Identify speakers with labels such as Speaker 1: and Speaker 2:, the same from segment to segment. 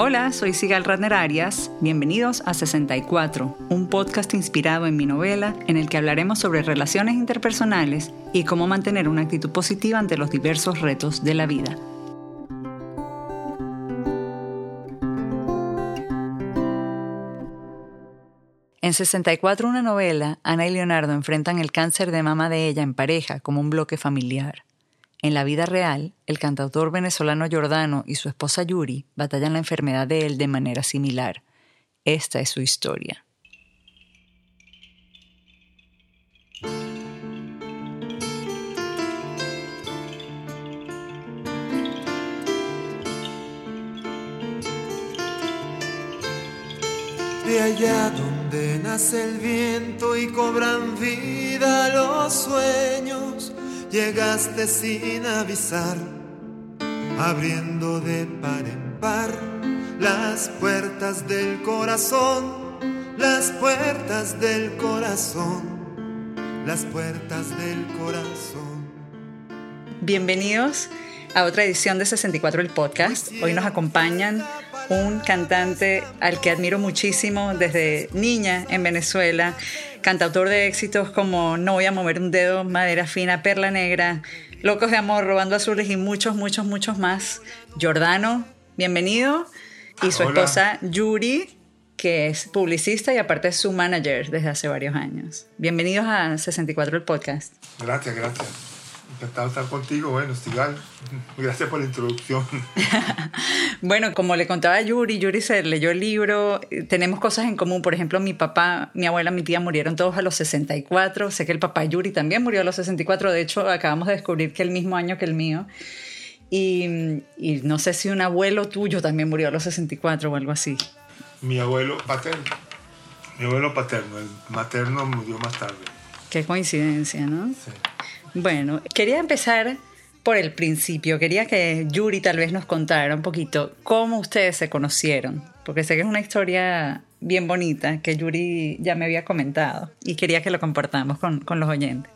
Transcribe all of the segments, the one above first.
Speaker 1: Hola, soy Sigal Radner Arias. Bienvenidos a 64, un podcast inspirado en mi novela en el que hablaremos sobre relaciones interpersonales y cómo mantener una actitud positiva ante los diversos retos de la vida. En 64, una novela, Ana y Leonardo enfrentan el cáncer de mama de ella en pareja como un bloque familiar. En la vida real, el cantautor venezolano Giordano y su esposa Yuri batallan la enfermedad de él de manera similar. Esta es su historia.
Speaker 2: De allá donde nace el viento y cobran vida los sueños llegaste sin avisar, abriendo de par en par las puertas del corazón, las puertas del corazón, las puertas del corazón.
Speaker 1: Bienvenidos a otra edición de 64 el podcast. Hoy nos acompañan un cantante al que admiro muchísimo desde niña en Venezuela, cantautor de éxitos como No voy a mover un dedo, Madera Fina, Perla Negra, Locos de Amor, Robando Azules y muchos, muchos, muchos más. Jordano, bienvenido. Y su esposa Yuri, que es publicista y aparte es su manager desde hace varios años. Bienvenidos a 64 el podcast.
Speaker 3: Gracias, gracias. Encantado estar contigo, bueno, Stigal. Gracias por la introducción.
Speaker 1: bueno, como le contaba a Yuri, Yuri se leyó el libro, tenemos cosas en común, por ejemplo, mi papá, mi abuela, mi tía murieron todos a los 64, sé que el papá Yuri también murió a los 64, de hecho acabamos de descubrir que el mismo año que el mío. Y, y no sé si un abuelo tuyo también murió a los 64 o algo así.
Speaker 3: Mi abuelo paterno. Mi abuelo paterno, el materno murió más tarde.
Speaker 1: Qué coincidencia, ¿no?
Speaker 3: Sí.
Speaker 1: Bueno, quería empezar por el principio. Quería que Yuri tal vez nos contara un poquito cómo ustedes se conocieron, porque sé que es una historia bien bonita que Yuri ya me había comentado y quería que lo compartamos con, con los oyentes.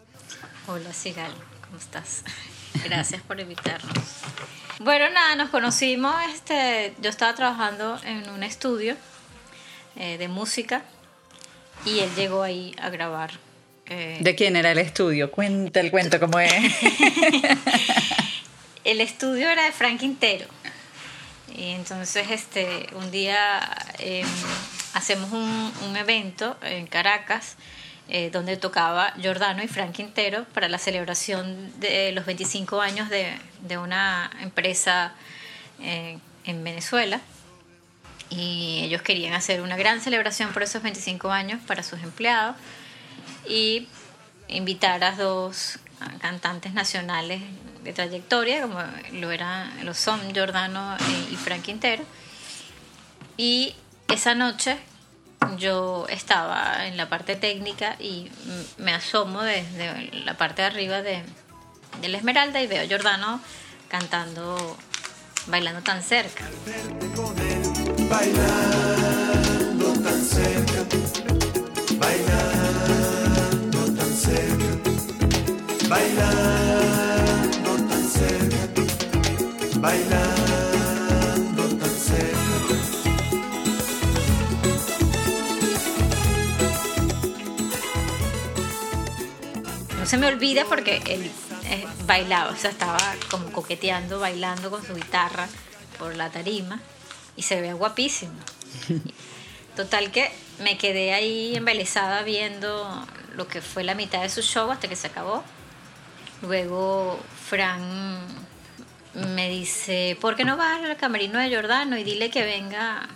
Speaker 4: Hola Sigal, ¿cómo estás? Gracias por invitarnos. Bueno, nada, nos conocimos, este, yo estaba trabajando en un estudio eh, de música y él llegó ahí a grabar
Speaker 1: eh, ¿De quién era el estudio? Cuenta el cuento cómo es.
Speaker 4: el estudio era de Frank Quintero. Y entonces este, un día em, hacemos un, un, evento en Caracas eh, donde tocaba Giordano y Frank Quintero para la celebración de los 25 años de, de una empresa eh, en Venezuela. Y ellos querían hacer una gran celebración por esos 25 años para sus empleados y invitar a dos cantantes nacionales de trayectoria, como lo, era, lo son Giordano y Frank Quintero. Y esa noche yo estaba en la parte técnica y me asomo desde la parte de arriba de, de la Esmeralda y veo a Giordano cantando, bailando tan cerca. Bailando tan cerca,
Speaker 2: bailando bailando tan cerca, bailando tan cerca.
Speaker 4: No se me olvida porque él eh, bailaba, o sea, estaba como coqueteando, bailando con su guitarra por la tarima y se veía guapísimo. Total que me quedé ahí embelesada viendo lo que fue la mitad de su show hasta que se acabó. Luego Fran me dice, ¿por qué no vas al camerino de Jordano y dile que venga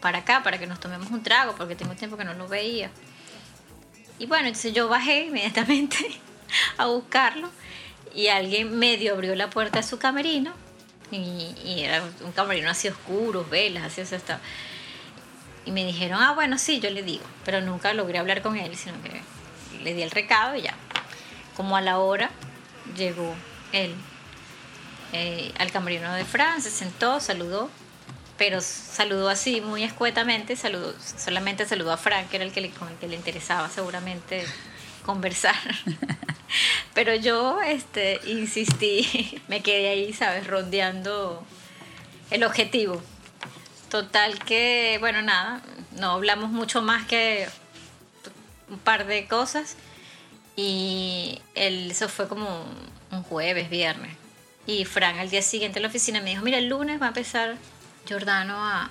Speaker 4: para acá para que nos tomemos un trago? Porque tengo tiempo que no lo veía. Y bueno, entonces yo bajé inmediatamente a buscarlo y alguien medio abrió la puerta de su camerino y, era un camerino así oscuro, velas, así, o estaba... Y me dijeron, ah, bueno, sí, yo le digo, pero nunca logré hablar con él, sino que le di el recado y ya. Como a la hora llegó él eh, al camerino de Fran, se sentó, saludó, pero saludó así muy escuetamente, saludó, solamente saludó a Frank, que era el que le, con el que le interesaba seguramente conversar. Pero yo este, insistí, me quedé ahí, ¿sabes? Rondeando el objetivo. Total que, bueno, nada, no hablamos mucho más que un par de cosas. Y él, eso fue como un jueves, viernes. Y Fran al día siguiente en la oficina me dijo, mira, el lunes va a empezar Giordano a,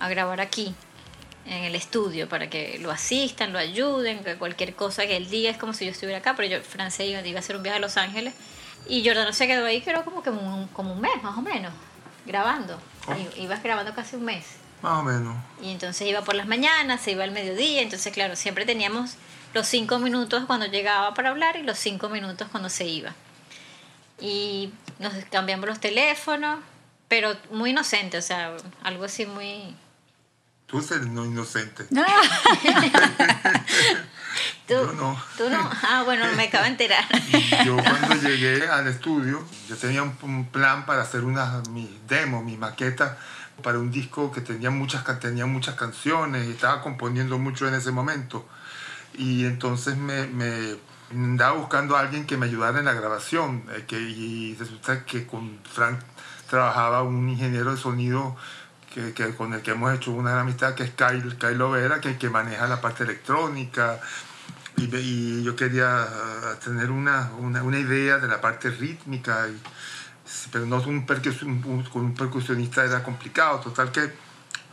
Speaker 4: a grabar aquí, en el estudio, para que lo asistan, lo ayuden, que cualquier cosa que él diga es como si yo estuviera acá, pero yo, Fran se iba, iba a hacer un viaje a Los Ángeles. Y Giordano se quedó ahí, creo como que un, como un mes, más o menos, grabando.
Speaker 3: Oh.
Speaker 4: Ibas grabando casi un mes.
Speaker 3: Más o menos.
Speaker 4: Y entonces iba por las mañanas, se iba al mediodía, entonces claro, siempre teníamos los cinco minutos cuando llegaba para hablar y los cinco minutos cuando se iba. Y nos cambiamos los teléfonos, pero muy inocente, o sea, algo así muy...
Speaker 3: Tú eres no inocente.
Speaker 4: Tú,
Speaker 3: Yo no.
Speaker 4: tú no. Ah, bueno, me acabo de enterar.
Speaker 3: Yo cuando llegué al estudio, yo tenía un, plan para hacer una, mi demo, mi maqueta para un disco que tenía muchas, tenía muchas canciones y estaba componiendo mucho en ese momento. Y entonces me, me andaba buscando a alguien que me ayudara en la grabación. eh, que, y resulta que con Frank trabajaba un ingeniero de sonido que, que con el que hemos hecho una gran amistad, que es Kyle, Kyle Lovera, que, que maneja la parte electrónica. Y, y yo quería ah, tener una, una, una idea de la parte rítmica, y- pero no un percus- un- con un percusionista era complicado. Total que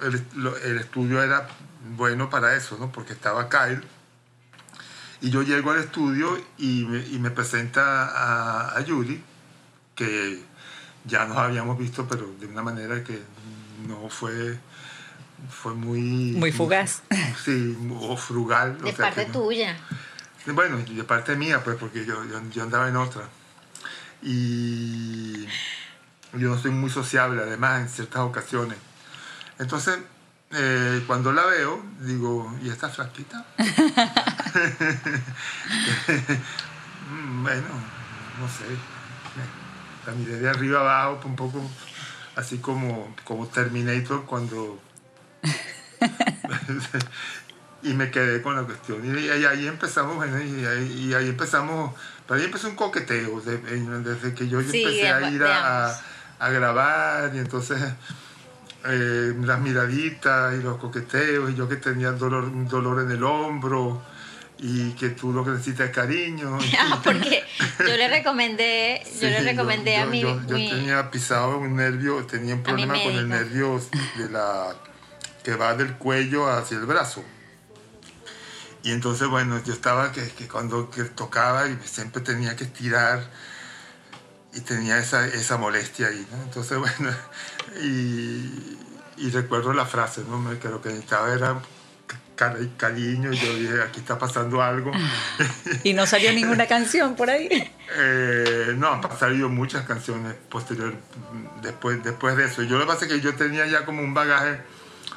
Speaker 3: el, el estudio era bueno para eso, ¿no? porque estaba Kyle. Y yo llego al estudio y me, y me presenta a, a Yuri, que ya nos habíamos visto, pero de una manera que no fue, fue muy...
Speaker 1: Muy fugaz.
Speaker 3: Sí, o frugal. o
Speaker 4: De
Speaker 3: sea
Speaker 4: parte
Speaker 3: no-
Speaker 4: tuya.
Speaker 3: bueno, y de parte mía, pues, porque yo, yo, yo andaba en otra. Y yo no soy muy sociable, además, en ciertas ocasiones. Entonces, eh, cuando la veo, digo, ¿y esta flaquita? Mm, bueno, no sé. La miré de arriba abajo, un poco así como, como Terminator cuando y me quedé con la cuestión. Y, y ahí empezamos, bueno, y, ahí, y ahí empezamos, pero ahí empezó un coqueteo, desde que yo
Speaker 4: Sí,
Speaker 3: empecé a
Speaker 4: amba-
Speaker 3: ir a grabar, y entonces eh, las miraditas y los coqueteos, y yo que tenía dolor, dolor en el hombro, y que tú lo que necesitas es cariño.
Speaker 4: Ah, porque yo le recomendé, yo
Speaker 3: Sí,
Speaker 4: le recomendé
Speaker 3: yo-
Speaker 4: a mi,
Speaker 3: Yo, yo
Speaker 4: mi-
Speaker 3: tenía pisado un nervio, tenía un problema con el nervio de la que va del cuello hacia el brazo. Y entonces, bueno, yo estaba que, que cuando que tocaba y siempre tenía que estirar y tenía esa, esa molestia ahí, ¿no? Entonces, bueno, y, y recuerdo la frase, ¿no? Que lo que necesitaba era ca- cariño y yo dije, aquí está pasando algo.
Speaker 1: Y no salió ninguna canción por ahí.
Speaker 3: Eh, no, han salido muchas canciones posterior después, después de eso. Yo lo que pasa es que yo tenía ya como un bagaje,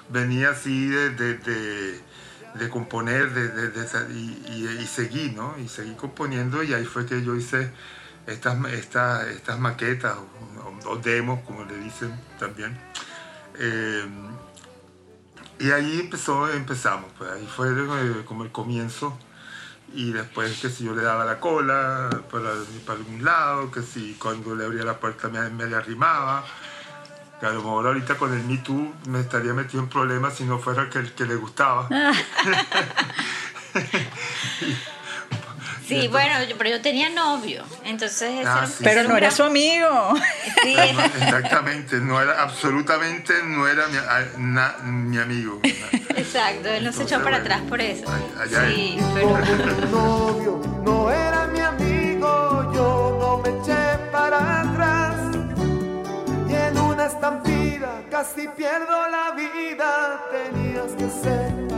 Speaker 3: venía así de, de, de- de componer de, y, y- y seguí, ¿no? Y seguí componiendo y ahí fue que yo hice estas, estas, estas maquetas o, o demos, como le dicen también. Eh, y ahí empezó, empezamos, pues ahí fue eh, como el comienzo y después que si yo le daba la cola para, para algún lado, que si cuando le abría la puerta me, me le arrimaba, que a lo mejor ahorita con el Me Too me estaría metido en problemas si no fuera que el que le gustaba.
Speaker 4: Sí, bueno, yo- pero yo tenía novio, entonces
Speaker 3: Ah,
Speaker 4: era-
Speaker 3: sí.
Speaker 1: Pero
Speaker 4: un
Speaker 1: no era su amigo.
Speaker 4: Sí,
Speaker 3: No, exactamente, no era absolutamente, no era mi, a- na- mi amigo.
Speaker 4: exacto, él no se echó para
Speaker 3: bueno,
Speaker 4: atrás por eso.
Speaker 3: allá
Speaker 4: Sí, pero
Speaker 2: novio no era mi amigo, yo no me eché para atrás. Y en una estampida casi pierdo la vida, tenías que ser.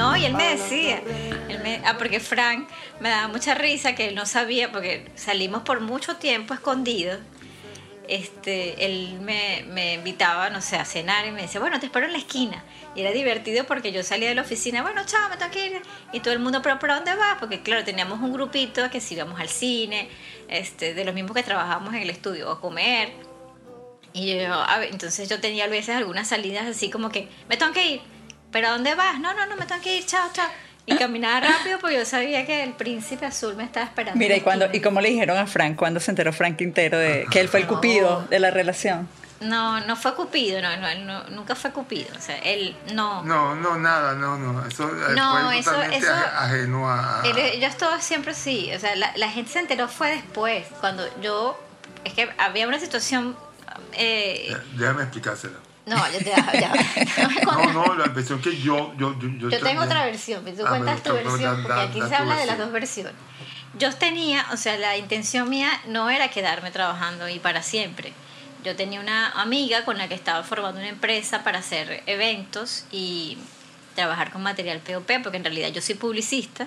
Speaker 4: No, y él me decía, ah, porque Frank me daba mucha risa que él no sabía, porque salimos por mucho tiempo escondidos. Este, él me, me invitaba, no sé, a cenar y me decía, bueno, te espero en la esquina. Y era divertido porque yo salía de la oficina, bueno, chao, me tengo que ir. Y todo el mundo, pero ¿para dónde vas? Porque claro, teníamos un grupito que si íbamos al cine, este, de los mismos que trabajábamos en el estudio, a comer. Y yo, entonces yo tenía a veces algunas salidas así como que, me tengo que ir, pero ¿a dónde vas? No, no, no, me tengo que ir, chao, chao. Y caminaba rápido porque yo sabía que el príncipe azul me estaba esperando.
Speaker 1: Mira, ¿y, cuando. ¿y cómo le dijeron a Frank cuando se enteró Frank Quintero de que él fue el
Speaker 4: No.
Speaker 1: cupido de la relación?
Speaker 4: No, no fue Cupido, no, no, él no, nunca fue Cupido. O sea, él no.
Speaker 3: No, no, nada, no, no. Eso eh,
Speaker 4: No,
Speaker 3: fue
Speaker 4: eso- eso-
Speaker 3: aje- ajeno a...
Speaker 4: Él- yo estuve siempre así. O sea, la, la gente se enteró fue después. Cuando yo. Es que había una situación. eh,
Speaker 3: Déjame explicárselo.
Speaker 4: No, yo te ya, ya.
Speaker 3: No, no, la versión que yo... Yo, yo, yo
Speaker 4: Yo tengo
Speaker 3: también-
Speaker 4: otra versión, pero tú
Speaker 3: Ah,
Speaker 4: cuentas tu versión,
Speaker 3: da-
Speaker 4: porque aquí
Speaker 3: da
Speaker 4: se habla de las
Speaker 3: versión.
Speaker 4: dos versiones. Yo tenía, o sea, la intención mía no era quedarme trabajando y para siempre. Yo tenía una amiga con la que estaba formando una empresa para hacer eventos y trabajar con material POP, porque en realidad yo soy publicista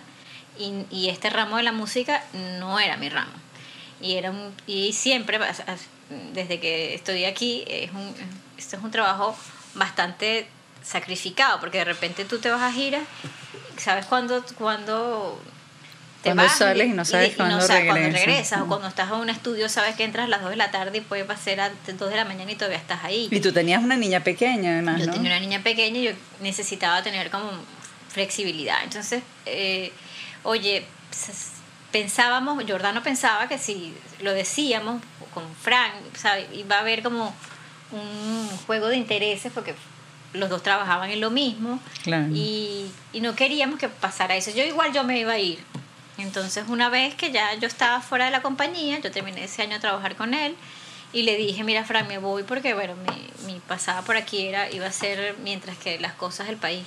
Speaker 4: y, y este ramo de la música no era mi ramo. Y, era un- y siempre, desde que estoy aquí, es un, este es un trabajo bastante sacrificado, porque de repente tú te vas a gira, ¿sabes cuándo, cuándo te
Speaker 1: Cuando
Speaker 4: vas
Speaker 1: sales y no sabes cuándo
Speaker 4: sabes cuándo
Speaker 1: regresas.
Speaker 4: O cuando estás en un estudio, sabes que entras a las 2 de la tarde y puede pasar a las 2 de la mañana y todavía estás ahí.
Speaker 1: Y tú tenías una niña pequeña, además,
Speaker 4: Yo
Speaker 1: ¿no?
Speaker 4: tenía una niña pequeña y yo necesitaba tener como flexibilidad. Entonces, eh, oye, pensábamos, Jordano pensaba que si lo decíamos con Frank, ¿sabe? iba a haber como un juego de intereses porque los dos trabajaban en lo mismo
Speaker 1: Claro.
Speaker 4: y, y no queríamos que pasara eso. Yo igual yo me iba a ir. Entonces una vez que ya yo estaba fuera de la compañía, yo terminé ese año a trabajar con él y le dije, mira Fran, me voy porque bueno, mi, mi pasada por aquí era, iba a ser mientras que las cosas del país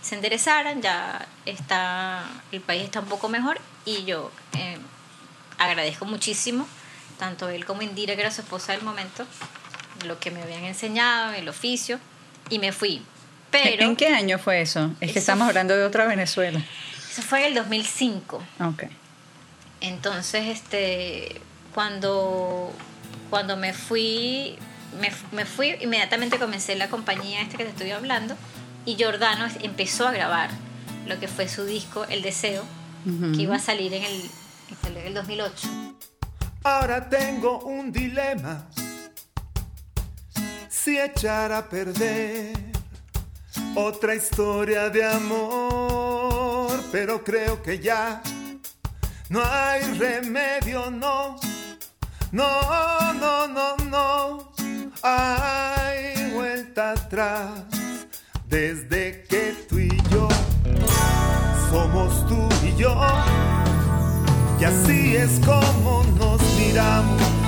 Speaker 4: se enderezaran, ya está, el país está un poco mejor y yo eh, agradezco muchísimo, tanto él como Indira, que era su esposa del momento, lo que me habían enseñado, el oficio, y me fui. Pero
Speaker 1: ¿En qué año fue eso? Es que estamos
Speaker 4: fue-
Speaker 1: hablando de otra Venezuela.
Speaker 4: eso fue en el 2005.
Speaker 1: Ok.
Speaker 4: Entonces, este, cuando, cuando me fui, me, me fui, inmediatamente comencé la compañía esta que te estoy hablando y Giordano empezó a grabar lo que fue su disco El Deseo, que iba a salir en el, en el 2008.
Speaker 2: Ahora tengo un dilema. Si echar a perder otra historia de amor, pero creo que ya no hay remedio, no. No, no, no, no. Hay vuelta atrás desde que tú y yo somos tú y yo. Y así es como nos miramos.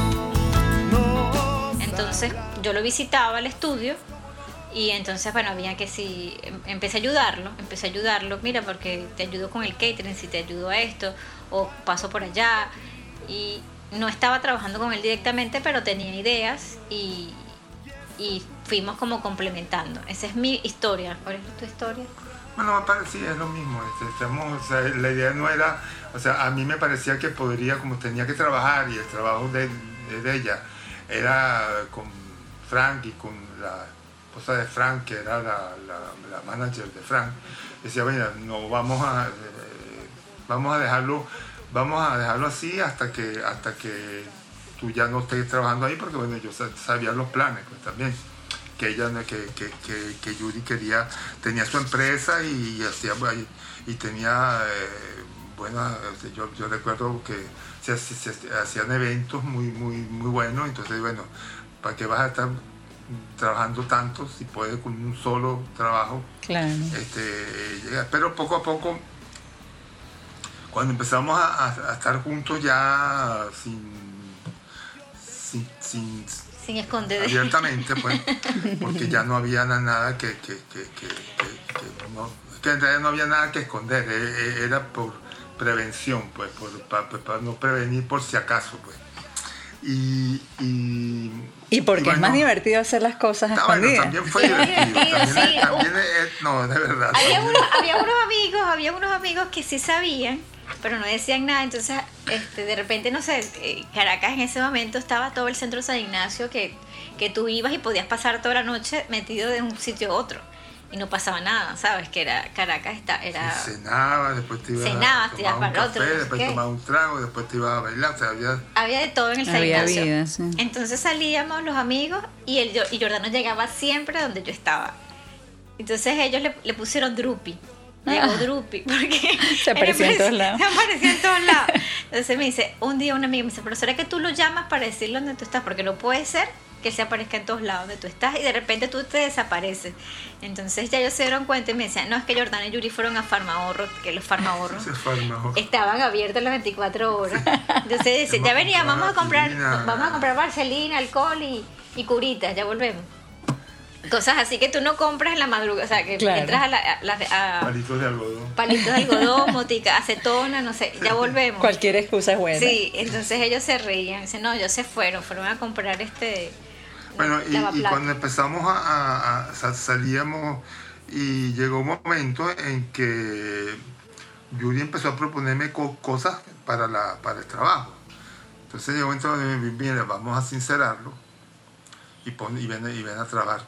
Speaker 4: Entonces yo lo visitaba al estudio y entonces, bueno, había que si em- empecé a ayudarlo, empecé a ayudarlo, mira, porque te ayudo con el catering, si te ayudo a esto, o paso por allá. Y no estaba trabajando con él directamente, pero tenía ideas y, y fuimos como complementando. Esa es mi historia. ¿Cuál es tu historia?
Speaker 3: Bueno, me parecía, es lo mismo. este, estamos- la idea no era, o sea, a mí me parecía que podría, como tenía que trabajar y el trabajo de- de ella era con Frank y con la esposa de Frank, que era la, la- manager de Frank, decía, mira, no vamos a, eh, vamos a dejarlo, vamos a dejarlo así hasta que, hasta que tú ya no estés trabajando ahí, porque bueno, yo sa- sabía los planes pues también que ella que, que, que, que Yuri quería tenía su empresa y, hacía y, tenía eh, buena yo, yo recuerdo que se, se- se hacían eventos muy muy muy buenos entonces bueno para qué vas a estar trabajando tanto si puedes con un solo trabajo
Speaker 1: Claro.
Speaker 3: este, pero poco a poco, cuando empezamos a, a- a estar juntos ya sin, sin, sin-
Speaker 4: Sin esconder.
Speaker 3: abiertamente, pues, porque ya no había na- nada que, que, que, que- que- que no, que en realidad no había nada que esconder, e- e- era por prevención, pues, por, para, no prevenir por si acaso, pues. Y, y,
Speaker 1: Y porque es
Speaker 3: bueno,
Speaker 1: más divertido hacer las cosas
Speaker 3: Ah, bueno,
Speaker 1: escondidas.
Speaker 3: también fue divertido. También,
Speaker 4: sí.
Speaker 3: también es- no, de verdad.
Speaker 4: había, unos, había unos amigos, había unos amigos que sí sabían, pero no decían nada. Entonces, este, de repente, no sé, eh, Caracas en ese momento estaba todo el centro San Ignacio que, que tú ibas y podías pasar toda la noche metido de un sitio a otro. Y no pasaba nada, ¿sabes? Que era Caracas está, era...
Speaker 3: cenaba, después te ibas
Speaker 4: Cenabas,
Speaker 3: a
Speaker 4: te
Speaker 3: tomar
Speaker 4: ibas
Speaker 3: un
Speaker 4: para
Speaker 3: café,
Speaker 4: otro,
Speaker 3: después
Speaker 4: qué.
Speaker 3: tomabas un trago, después te ibas a bailar, o sea, había-
Speaker 4: Había de todo en el San
Speaker 1: Había vida, sí.
Speaker 4: Entonces salíamos los amigos y, el, y Jordano llegaba siempre donde yo estaba. Entonces ellos le, le pusieron Drupi. Llegó
Speaker 1: Ah.
Speaker 4: Drupi. Porque
Speaker 1: Se apareció en todos lados.
Speaker 4: Se apareció en todos lados. Entonces me dice, un día una amiga me dice, pero ¿será que tú lo llamas para decirle dónde tú estás? Porque no puede ser que se aparezca en todos lados donde tú estás y de repente tú te desapareces. Entonces ya ellos se dieron cuenta y me decían, no, es que Jordana y Yuri fueron a Farmahorro, que los Farmahorros estaban abiertos las 24 horas. Entonces dice, ya venía, vamos a comprar, vamos a comprar vaselina, alcohol y, y curitas, ya volvemos. Cosas así que tú no compras en la madrugada, o sea, que
Speaker 1: Claro.
Speaker 4: entras a, la, a, las- a
Speaker 3: Palitos de algodón.
Speaker 4: palitos de algodón, motica, acetona, no sé, ya volvemos.
Speaker 1: Cualquier excusa es buena.
Speaker 4: Sí, entonces ellos se reían, dicen, no, ellos se fueron, fueron a comprar este...
Speaker 3: Bueno, y, y
Speaker 4: lavaplatos".
Speaker 3: cuando empezamos a, a- a- sa- salíamos y llegó un momento en que Yuri empezó a proponerme co- cosas para, la, para el trabajo. Entonces llegó un momento donde me mira, vamos a sincerarlo y, pon, y, ven, y ven a trabajar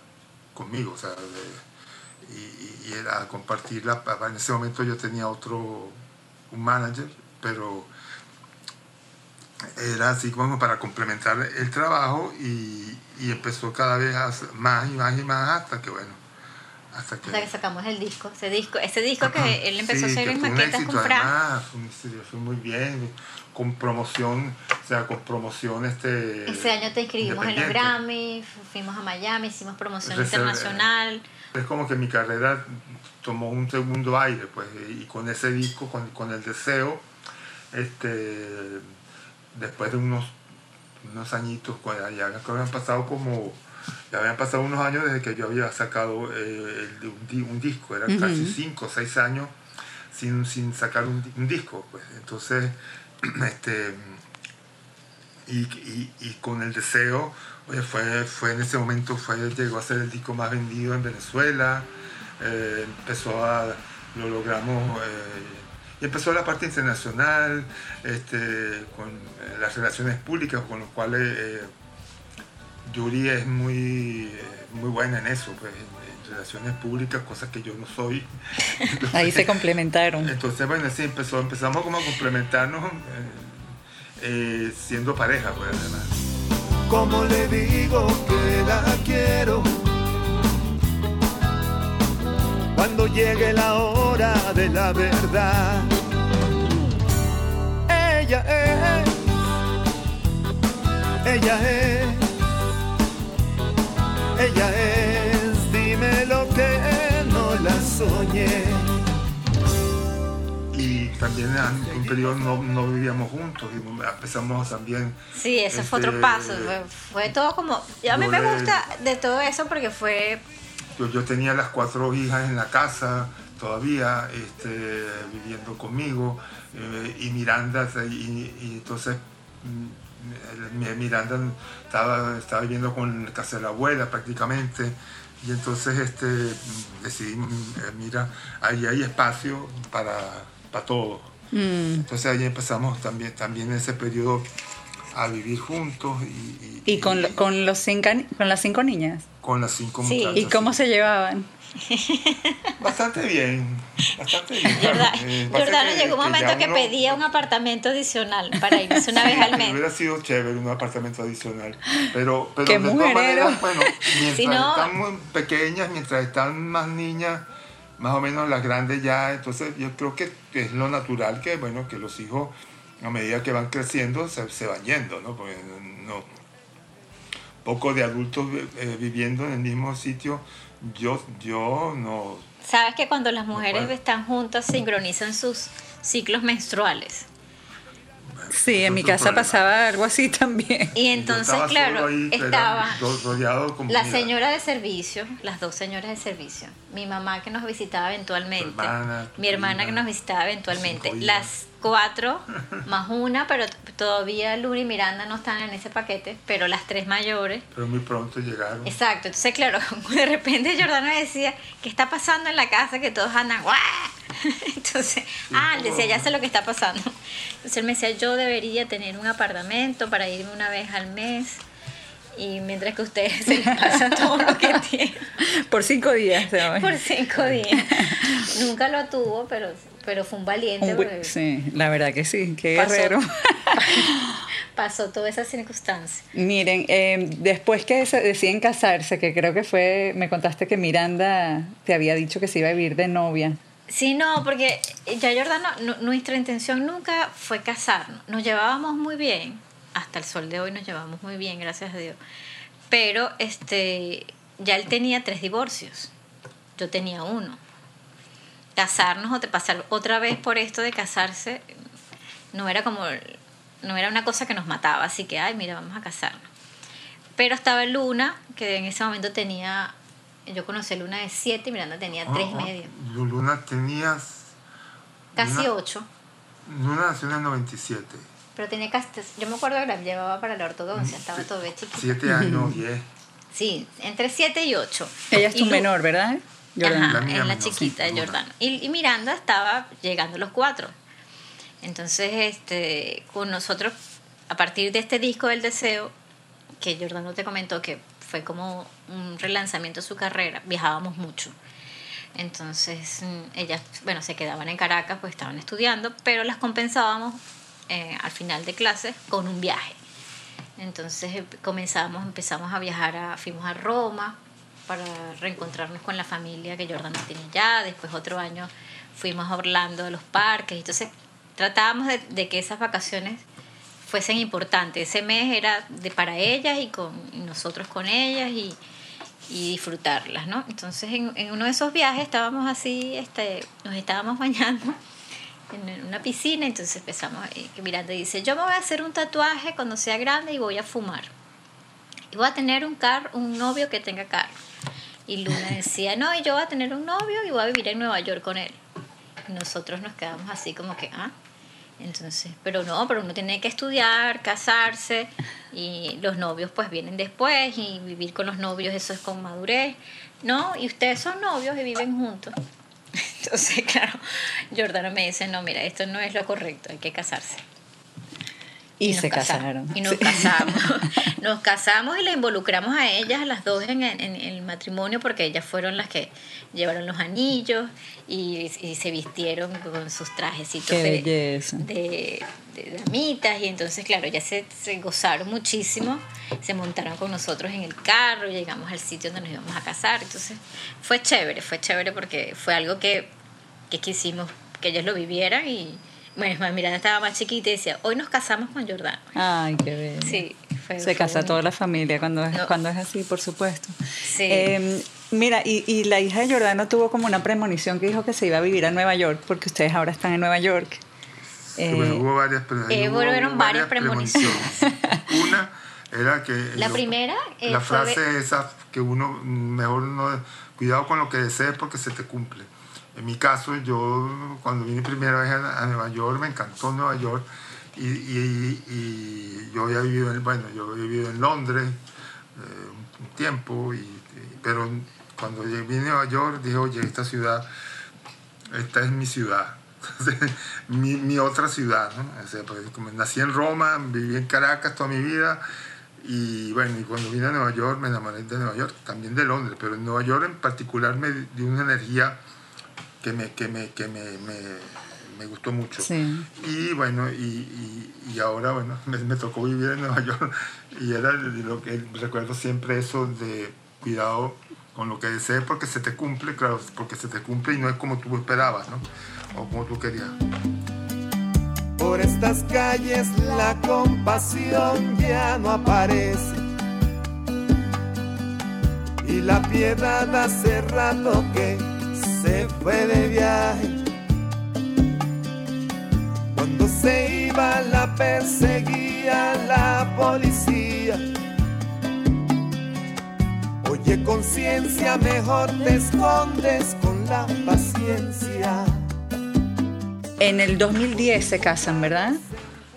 Speaker 3: conmigo, o sea, de- y, y- a compartir la, en ese momento yo tenía otro, un manager, pero era así como para complementar el trabajo y, y empezó cada vez más y más y más hasta que bueno hasta que,
Speaker 4: Hasta que sacamos el disco, ese disco, ese disco que él empezó a hacer en maquetas con Fran.
Speaker 3: además, fue, muy bien con promoción o sea con promoción este
Speaker 4: Ese año te inscribimos en los. Grammy, fuimos a Miami, hicimos promoción internacional.
Speaker 3: es como que mi carrera tomó un segundo aire pues y con ese disco con, con el deseo este después de unos unos añitos cuando ya habían pasado como ya habían pasado unos años desde que yo había sacado eh, el- un, un disco eran casi cinco o seis años sin, sin sacar un, di- un disco pues. Entonces este y, y, y con el deseo oye, fue, fue en ese momento fue llegó a ser el disco más vendido en Venezuela eh, empezó a lo logramos eh, y empezó la parte internacional este, con eh, las relaciones públicas con los cuales eh, Yuri es muy eh, muy buena en eso pues en, en relaciones públicas cosas que yo no soy
Speaker 1: Ahí se complementaron.
Speaker 3: entonces, bueno, sí, empezó, empezamos como a complementarnos eh, eh, siendo pareja, pues, además.
Speaker 2: Como le digo que la quiero. Cuando llegue la hora de la verdad. Ella es. Ella es. Ella es. Dime lo que no la soñé.
Speaker 3: Y también en un periodo no, no vivíamos juntos y empezamos también...
Speaker 4: Sí, ese fue otro
Speaker 3: este,
Speaker 4: paso. Fue, fue todo como. a mí me gusta de todo eso porque fue.
Speaker 3: Yo, yo tenía las cuatro hijas en la casa todavía, este, viviendo conmigo, eh, y Miranda, y, y entonces mm, mi- Miranda estaba, estaba viviendo con el casa de la abuela prácticamente, y entonces este, decidimos, mm, eh, mira, ahí hay espacio para, para todo.
Speaker 1: Mm.
Speaker 3: Entonces ahí empezamos también, también ese periodo a vivir juntos y,
Speaker 1: Y con, con, los cinco, con las cinco niñas.
Speaker 3: con las cinco
Speaker 4: Sí.
Speaker 3: muchachas.
Speaker 1: ¿Y cómo se llevaban?
Speaker 3: Bastante bien, bastante bien.
Speaker 4: Jordan-
Speaker 3: Eh, que-
Speaker 4: llegó un
Speaker 3: que
Speaker 4: momento que
Speaker 3: uno-
Speaker 4: pedía un apartamento adicional para irse una vez al mes.
Speaker 3: Hubiera sido chévere un apartamento adicional. Pero, pero
Speaker 1: ¡Qué
Speaker 3: de todas maneras, bueno, mientras
Speaker 4: Si no-
Speaker 3: están muy pequeñas, mientras están más niñas, más o menos las grandes ya, entonces yo creo que es lo natural que, bueno, que los hijos a medida que van creciendo se, se van yendo, ¿no? Porque no, poco de adultos eh, viviendo en el mismo sitio, yo, yo no,
Speaker 4: Sabes que cuando las mujeres están juntas sincronizan sus ciclos menstruales.
Speaker 1: Sí, en mi casa
Speaker 3: problema.
Speaker 1: pasaba algo así también.
Speaker 4: Y entonces,
Speaker 3: estaba
Speaker 4: claro,
Speaker 3: ahí,
Speaker 4: estaba la señora de servicio, las dos señoras de servicio, mi mamá que nos visitaba eventualmente,
Speaker 3: hermana,
Speaker 4: mi hermana que nos visitaba eventualmente, las cuatro más una, pero todavía Luri y Miranda no están en ese paquete, pero las tres mayores.
Speaker 3: pero muy pronto llegaron.
Speaker 4: Exacto, entonces claro, de repente Jordana me decía, ¿qué está pasando en la casa? Que todos andan, ¡guau! Entonces, ah, él decía, ya sé lo que está pasando. Entonces él me decía, yo debería tener un apartamento para irme una vez al mes. Y mientras que ustedes se les pasan todo lo que tienen
Speaker 1: Por cinco días. ¿sabes?
Speaker 4: por cinco días. Nunca lo tuvo, pero, pero fue un valiente.
Speaker 1: Un buen- sí, la verdad que sí, qué
Speaker 4: pasó-
Speaker 1: guerrero.
Speaker 4: Pasó todas esas circunstancias.
Speaker 1: Miren, eh, después que deciden casarse, que creo que fue, me contaste que Miranda te había dicho que se iba a vivir de novia.
Speaker 4: Sí, no, porque ya Jordano, nu- nuestra intención nunca fue casarnos. Nos llevábamos muy bien, hasta el sol de hoy nos llevamos muy bien, gracias a Dios. Pero este, ya él tenía tres divorcios. Yo tenía uno. Casarnos o pasar otra vez por esto de casarse no era como no era una cosa que nos mataba, así que ay, mira, vamos a casarnos. Pero estaba Luna, que en ese momento tenía yo conocí a Luna de siete y Miranda tenía
Speaker 3: Oh,
Speaker 4: tres y
Speaker 3: oh,
Speaker 4: medio.
Speaker 3: Luna tenías.
Speaker 4: Casi
Speaker 3: Luna-
Speaker 4: ocho.
Speaker 3: Luna nació en el 97.
Speaker 4: Pero tenía casi, yo me acuerdo que la llevaba para la ortodoncia, estaba todavía chiquita.
Speaker 3: Siete años, diez.
Speaker 4: Sí, entre 7 y 8.
Speaker 1: Ella es tu menor, ¿verdad? Jordana.
Speaker 4: Ajá,
Speaker 3: La mía
Speaker 4: es la chiquita
Speaker 3: sí,
Speaker 4: de. Jordana. Y, y Miranda estaba llegando los cuatro. Entonces, este, con nosotros, a partir de este disco del deseo, que Jordano te comentó que fue como un relanzamiento de su carrera, viajábamos mucho. Entonces, mm, ellas, bueno, se quedaban en Caracas, pues estaban estudiando, pero las compensábamos eh, al final de clases con un viaje. Entonces eh, comenzamos, empezamos a viajar, a, fuimos a Roma para reencontrarnos con la familia que Jordana tiene ya. Después otro año fuimos a Orlando a los parques. Entonces tratábamos de, de que esas vacaciones fuesen importantes. Ese mes era de para ellas y con y nosotros con ellas y, y disfrutarlas, ¿no? Entonces en, en uno de esos viajes estábamos así, este, nos estábamos bañando en una piscina, entonces empezamos, eh, que Miranda dice, yo me voy a hacer un tatuaje cuando sea grande y voy a fumar. Y voy a tener un carro, un novio que tenga carro. Y Luna decía, no, y yo voy a tener un novio y voy a vivir en Nueva York con él. Y nosotros nos quedamos así como que, ah, entonces, pero no, pero uno tiene que estudiar, casarse y los novios pues vienen después y vivir con los novios eso es con madurez, ¿no? Y ustedes son novios y viven juntos. Entonces, claro, Jordano me dice, no, mira, esto no es lo correcto, hay que casarse.
Speaker 1: Y, se
Speaker 4: casamos.
Speaker 1: casaron.
Speaker 4: Y nos
Speaker 1: Sí.
Speaker 4: casamos. Nos casamos y la involucramos a ellas, a las dos, en, en- en el matrimonio, porque ellas fueron las que llevaron los anillos y, y se vistieron con sus trajecitos de, de, de damitas. Y entonces, claro, ya se, se gozaron muchísimo. Se montaron con nosotros en el carro, llegamos al sitio donde nos íbamos a casar. Entonces, fue chévere, fue chévere porque fue algo que, que quisimos que ellos lo vivieran y. Bueno, es más, Miranda estaba más chiquita y decía, hoy nos casamos con Jordán.
Speaker 1: Ay, qué bello.
Speaker 4: Sí, fue-
Speaker 1: Se
Speaker 4: fue
Speaker 1: casa
Speaker 4: bonito.
Speaker 1: toda la familia cuando es,
Speaker 4: No.
Speaker 1: cuando es así, por supuesto.
Speaker 4: Sí.
Speaker 1: Eh, mira, y, y la hija de Jordano tuvo como una premonición que dijo que se iba a vivir a Nueva York, porque ustedes ahora están en Nueva York. Eh,
Speaker 3: Bueno, hubo varias, pre-
Speaker 4: eh,
Speaker 3: hubo-
Speaker 4: varias premoniciones.
Speaker 3: Una era que...
Speaker 4: La
Speaker 3: yo-
Speaker 4: primera, eh,
Speaker 3: la
Speaker 4: fue
Speaker 3: frase esa que uno mejor no... Cuidado con lo que desees porque se te cumple. En mi caso, yo cuando vine primera vez a, Nueva York, me encantó Nueva York. Y, yo había vivido en, bueno, yo había vivido en Londres eh, un, tiempo, y, pero cuando vine a Nueva York dije, oye, esta ciudad esta es mi ciudad, mi, mi otra ciudad, ¿no? O sea, pues, como nací en Roma, viví en Caracas toda mi vida y bueno, y cuando vine a Nueva York me enamoré de Nueva York, también de Londres, pero en Nueva York en particular me dio una energía que me, que me, que me, me- me gustó mucho.
Speaker 1: Sí.
Speaker 3: Y bueno, y, y- y ahora bueno, me, me tocó vivir en Nueva York y era lo que recuerdo siempre eso de cuidado con lo que desees porque se te cumple, claro, porque se te cumple y no es como tú esperabas, ¿no? O como tú querías.
Speaker 2: Por estas calles la compasión ya no aparece. Y la piedad hace rato que se fue de viaje. Cuando se iba la perseguía la policía. Oye conciencia, mejor te escondes con la paciencia.
Speaker 1: En el 2010 se casan, ¿verdad?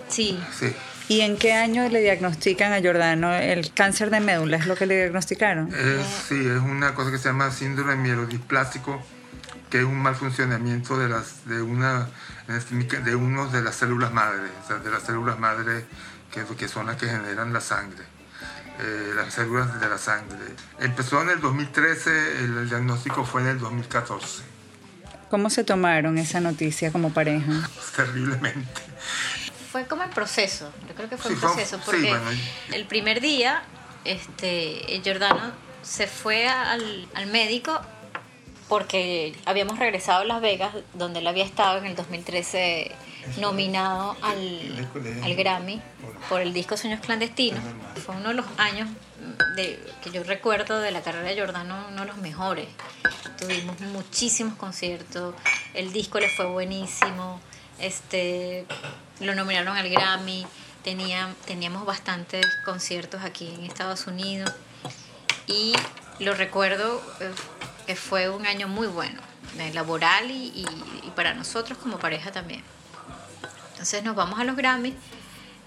Speaker 4: Sí,
Speaker 3: Sí.
Speaker 1: ¿Y en qué año le diagnostican a Jordano el cáncer de médula? ¿Es lo que le diagnosticaron?
Speaker 3: Es, sí, es una cosa que se llama síndrome mielodisplásico, que es un mal funcionamiento de las de una este de uno de las células madre, o sea, de las células madre que, que son las que generan la sangre, eh, las células de la sangre. Empezó en el 2013, el, el diagnóstico fue en el 2014,
Speaker 1: ¿Cómo se tomaron esa noticia como pareja?
Speaker 3: terriblemente.
Speaker 4: fue como el proceso. Yo creo que fue
Speaker 3: Sí,
Speaker 4: el
Speaker 3: fue-
Speaker 4: proceso.
Speaker 3: sí,
Speaker 4: Porque
Speaker 3: bueno.
Speaker 4: el primer día, este, Giordano se fue al, al médico porque habíamos regresado a Las Vegas, donde él había estado en el 2013 nominado al, al Grammy por el disco Sueños Clandestinos. Fue uno de los años de, que yo recuerdo de la carrera de Jordano uno de los mejores. Tuvimos muchísimos conciertos, el disco le fue buenísimo, este, lo nominaron al Grammy, tenía, teníamos bastantes conciertos aquí en Estados Unidos y lo recuerdo eh, que fue un año muy bueno, eh, laboral y, y, y para nosotros como pareja también. Entonces nos vamos a los Grammys.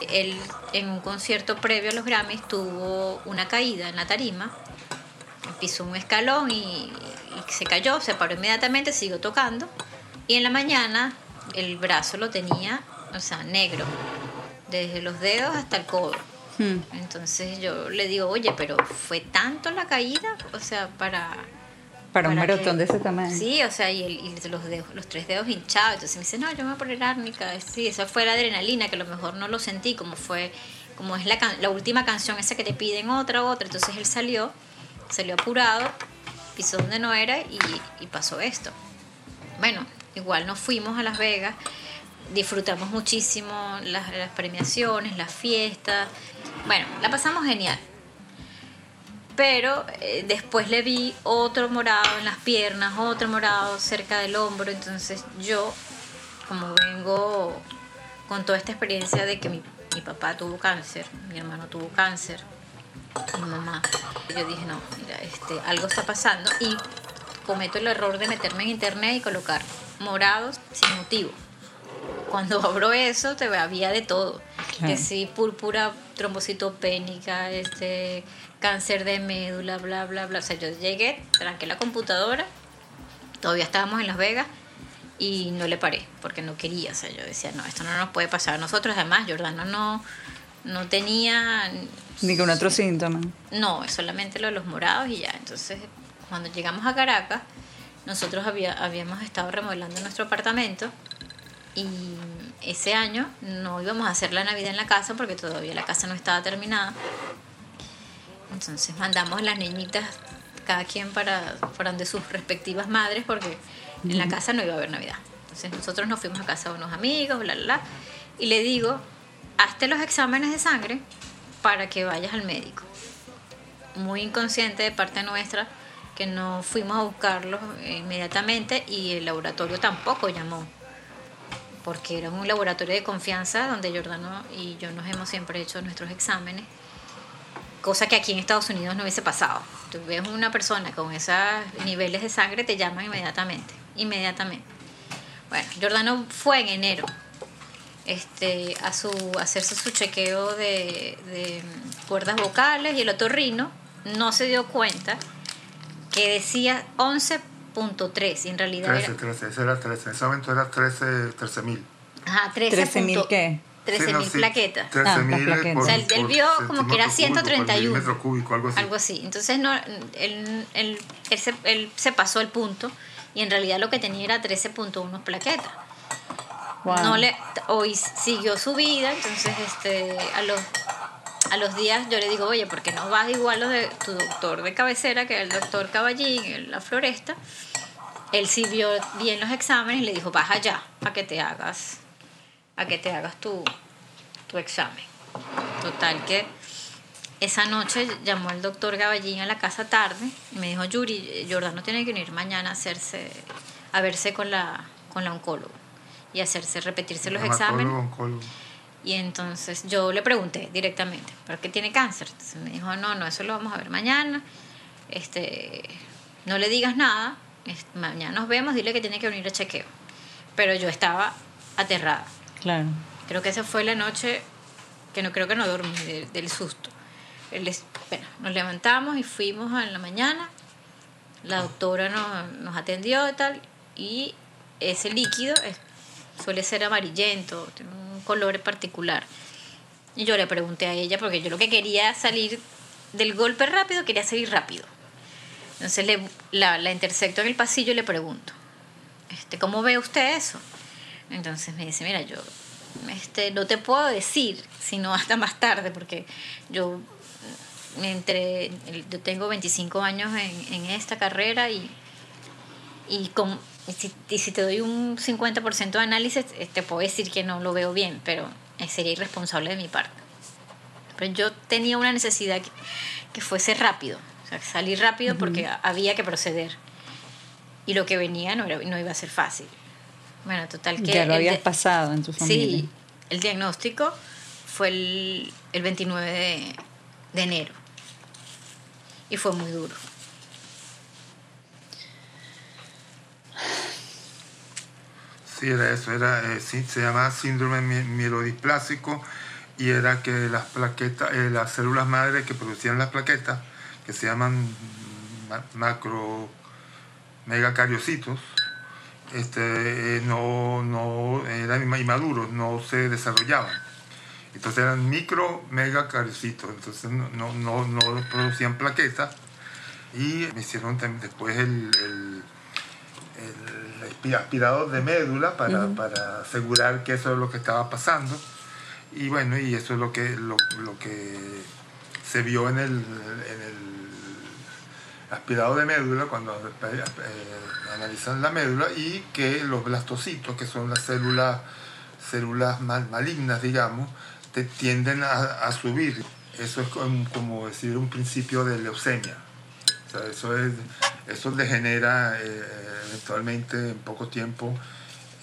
Speaker 4: Él en un concierto previo a los Grammys tuvo una caída en la tarima, pisó un escalón y, y se cayó, se paró inmediatamente, siguió tocando y en la mañana el brazo lo tenía, o sea, negro, desde los dedos hasta el codo.
Speaker 1: Hmm.
Speaker 4: Entonces yo le digo, oye, pero fue tanto la caída, o sea, para...
Speaker 1: Para un
Speaker 4: que-
Speaker 1: merotón de ese tamaño.
Speaker 4: Sí, o sea, y, el- y los, dedos, los tres dedos hinchados. Entonces me dice, no, yo me voy a poner árnica. Sí, esa fue la adrenalina, que a lo mejor no lo sentí, como fue, como es la, can- la última canción esa que te piden otra, otra. Entonces él salió, salió apurado, pisó donde no era y, y pasó esto. Bueno, igual nos fuimos a Las Vegas, disfrutamos muchísimo las, las premiaciones, las fiestas. Bueno, la pasamos genial. Pero eh, después le vi otro morado en las piernas, otro morado cerca del hombro. Entonces yo, como vengo con toda esta experiencia de que mi, mi papá tuvo cáncer, mi hermano tuvo cáncer, mi mamá, yo dije, no, mira, este, algo está pasando. Y cometo el error de meterme en internet y colocar morados sin motivo. Cuando abro eso, te había de todo. Que sí, púrpura trombocitopénica, este, cáncer de médula, bla, bla, bla. O sea, yo llegué, tranqué la computadora, todavía estábamos en Las Vegas y no le paré porque no quería. O sea, yo decía, no, esto no nos puede pasar a nosotros. Además, Jordano no, no tenía
Speaker 1: Ningún otro síntoma.
Speaker 4: no, es solamente lo de los morados y ya. Entonces, cuando llegamos a Caracas, nosotros había, habíamos estado remodelando nuestro apartamento y ese año no íbamos a hacer la Navidad en la casa porque todavía la casa no estaba terminada. Entonces mandamos a las niñitas, cada quien para, para donde sus respectivas madres, porque en la casa no iba a haber Navidad. Entonces nosotros nos fuimos a casa de unos amigos, bla, bla, bla, y le digo, hazte los exámenes de sangre para que vayas al médico. Muy inconsciente de parte nuestra que no fuimos a buscarlos inmediatamente y el laboratorio tampoco llamó porque era un laboratorio de confianza donde Jordano y yo nos hemos siempre hecho nuestros exámenes, cosa que aquí en Estados Unidos no hubiese pasado. Tú ves una persona con esos niveles de sangre, te llaman inmediatamente, inmediatamente. Bueno, Jordano fue en enero este, a, su, a hacerse su chequeo de, de cuerdas vocales y el otorrino no se dio cuenta que decía 11.3 y en realidad
Speaker 3: 13,
Speaker 4: era
Speaker 3: 13, ese era 13. En ese momento era 13, 13 mil.
Speaker 4: Ajá, 13
Speaker 1: 13.000
Speaker 4: punto-
Speaker 1: qué?
Speaker 4: 13.000 plaquetas.
Speaker 3: 13
Speaker 1: Ah,
Speaker 4: O sea, él- vio como que era
Speaker 3: centímetro cúbico, por
Speaker 4: 131.
Speaker 3: milímetro cúbico, algo así.
Speaker 4: Algo así. Entonces no, él, él- él se, él se pasó el punto y en realidad lo que tenía era 13.1 plaquetas.
Speaker 1: Wow.
Speaker 4: No le, hoy siguió su vida, entonces este, a, los, a los días yo le digo, oye, ¿por qué no vas igual lo de tu doctor de cabecera, que es el doctor Caballín, el- la floresta? Él sí vio bien los exámenes y le dijo, vas allá a que te hagas, a que te hagas tu, tu examen. Total que esa noche llamó el doctor Gaballín a la casa tarde y me dijo, Yuri, Jordano tiene que venir mañana a hacerse, a verse con la, con la oncóloga y hacerse, repetirse los exámenes.
Speaker 3: oncólogo.
Speaker 4: Y entonces yo le pregunté directamente, ¿por qué tiene cáncer? Entonces me dijo, no, no, eso lo vamos a ver mañana. Este, no le digas nada, mañana nos vemos, dile que tiene que venir a chequeo. Pero yo estaba aterrada. Creo que esa fue la noche que no creo que no dormí de- del susto. Nos levantamos y fuimos en la mañana. La doctora nos, nos atendió y tal. Y ese líquido suele ser amarillento, tiene un color particular. Y yo le pregunté a ella, porque yo lo que quería salir del golpe rápido, quería salir rápido. Entonces le, la, la intersecto en el pasillo y le pregunto, este, ¿cómo ve usted eso? Entonces me dice, mira, yo este, no te puedo decir, sino hasta más tarde, porque yo me entré, yo tengo 25 años en, en esta carrera y, y, con, y, si, y si te doy un 50% de análisis, eh, te puedo decir que no lo veo bien, pero eh, sería irresponsable de mi parte. Pero yo tenía una necesidad que, que fuese rápido, o sea, salir rápido porque había que proceder. Y lo que venía no, era, no iba a ser fácil. Bueno, total que...
Speaker 1: Ya lo habías pasado en tu familia.
Speaker 4: Sí, el diagnóstico fue el, el 29 de, de enero. Y fue muy duro.
Speaker 3: Sí, era eso, era, eh, sí, se llamaba síndrome mi- mielodisplásico y era que las plaquetas, eh, las células madre que producían las plaquetas, que se llaman ma- macro megacariocitos, este, eh, no, no eran inma- inmaduros, no se desarrollaban. Entonces eran micro megacariocitos, entonces no, no, no, no producían plaquetas y me hicieron después el- el el aspi- aspirador de médula para, para asegurar que eso es lo que estaba pasando. Y bueno, y eso es lo que, lo, lo que se vio en el, en el aspirador de médula cuando eh, analizan la médula y que los blastocitos, que son las células, células mal- malignas, digamos, te tienden a, a subir. Eso es como, decir un principio de leucemia. Eso, es, eso degenera eh, eventualmente en poco tiempo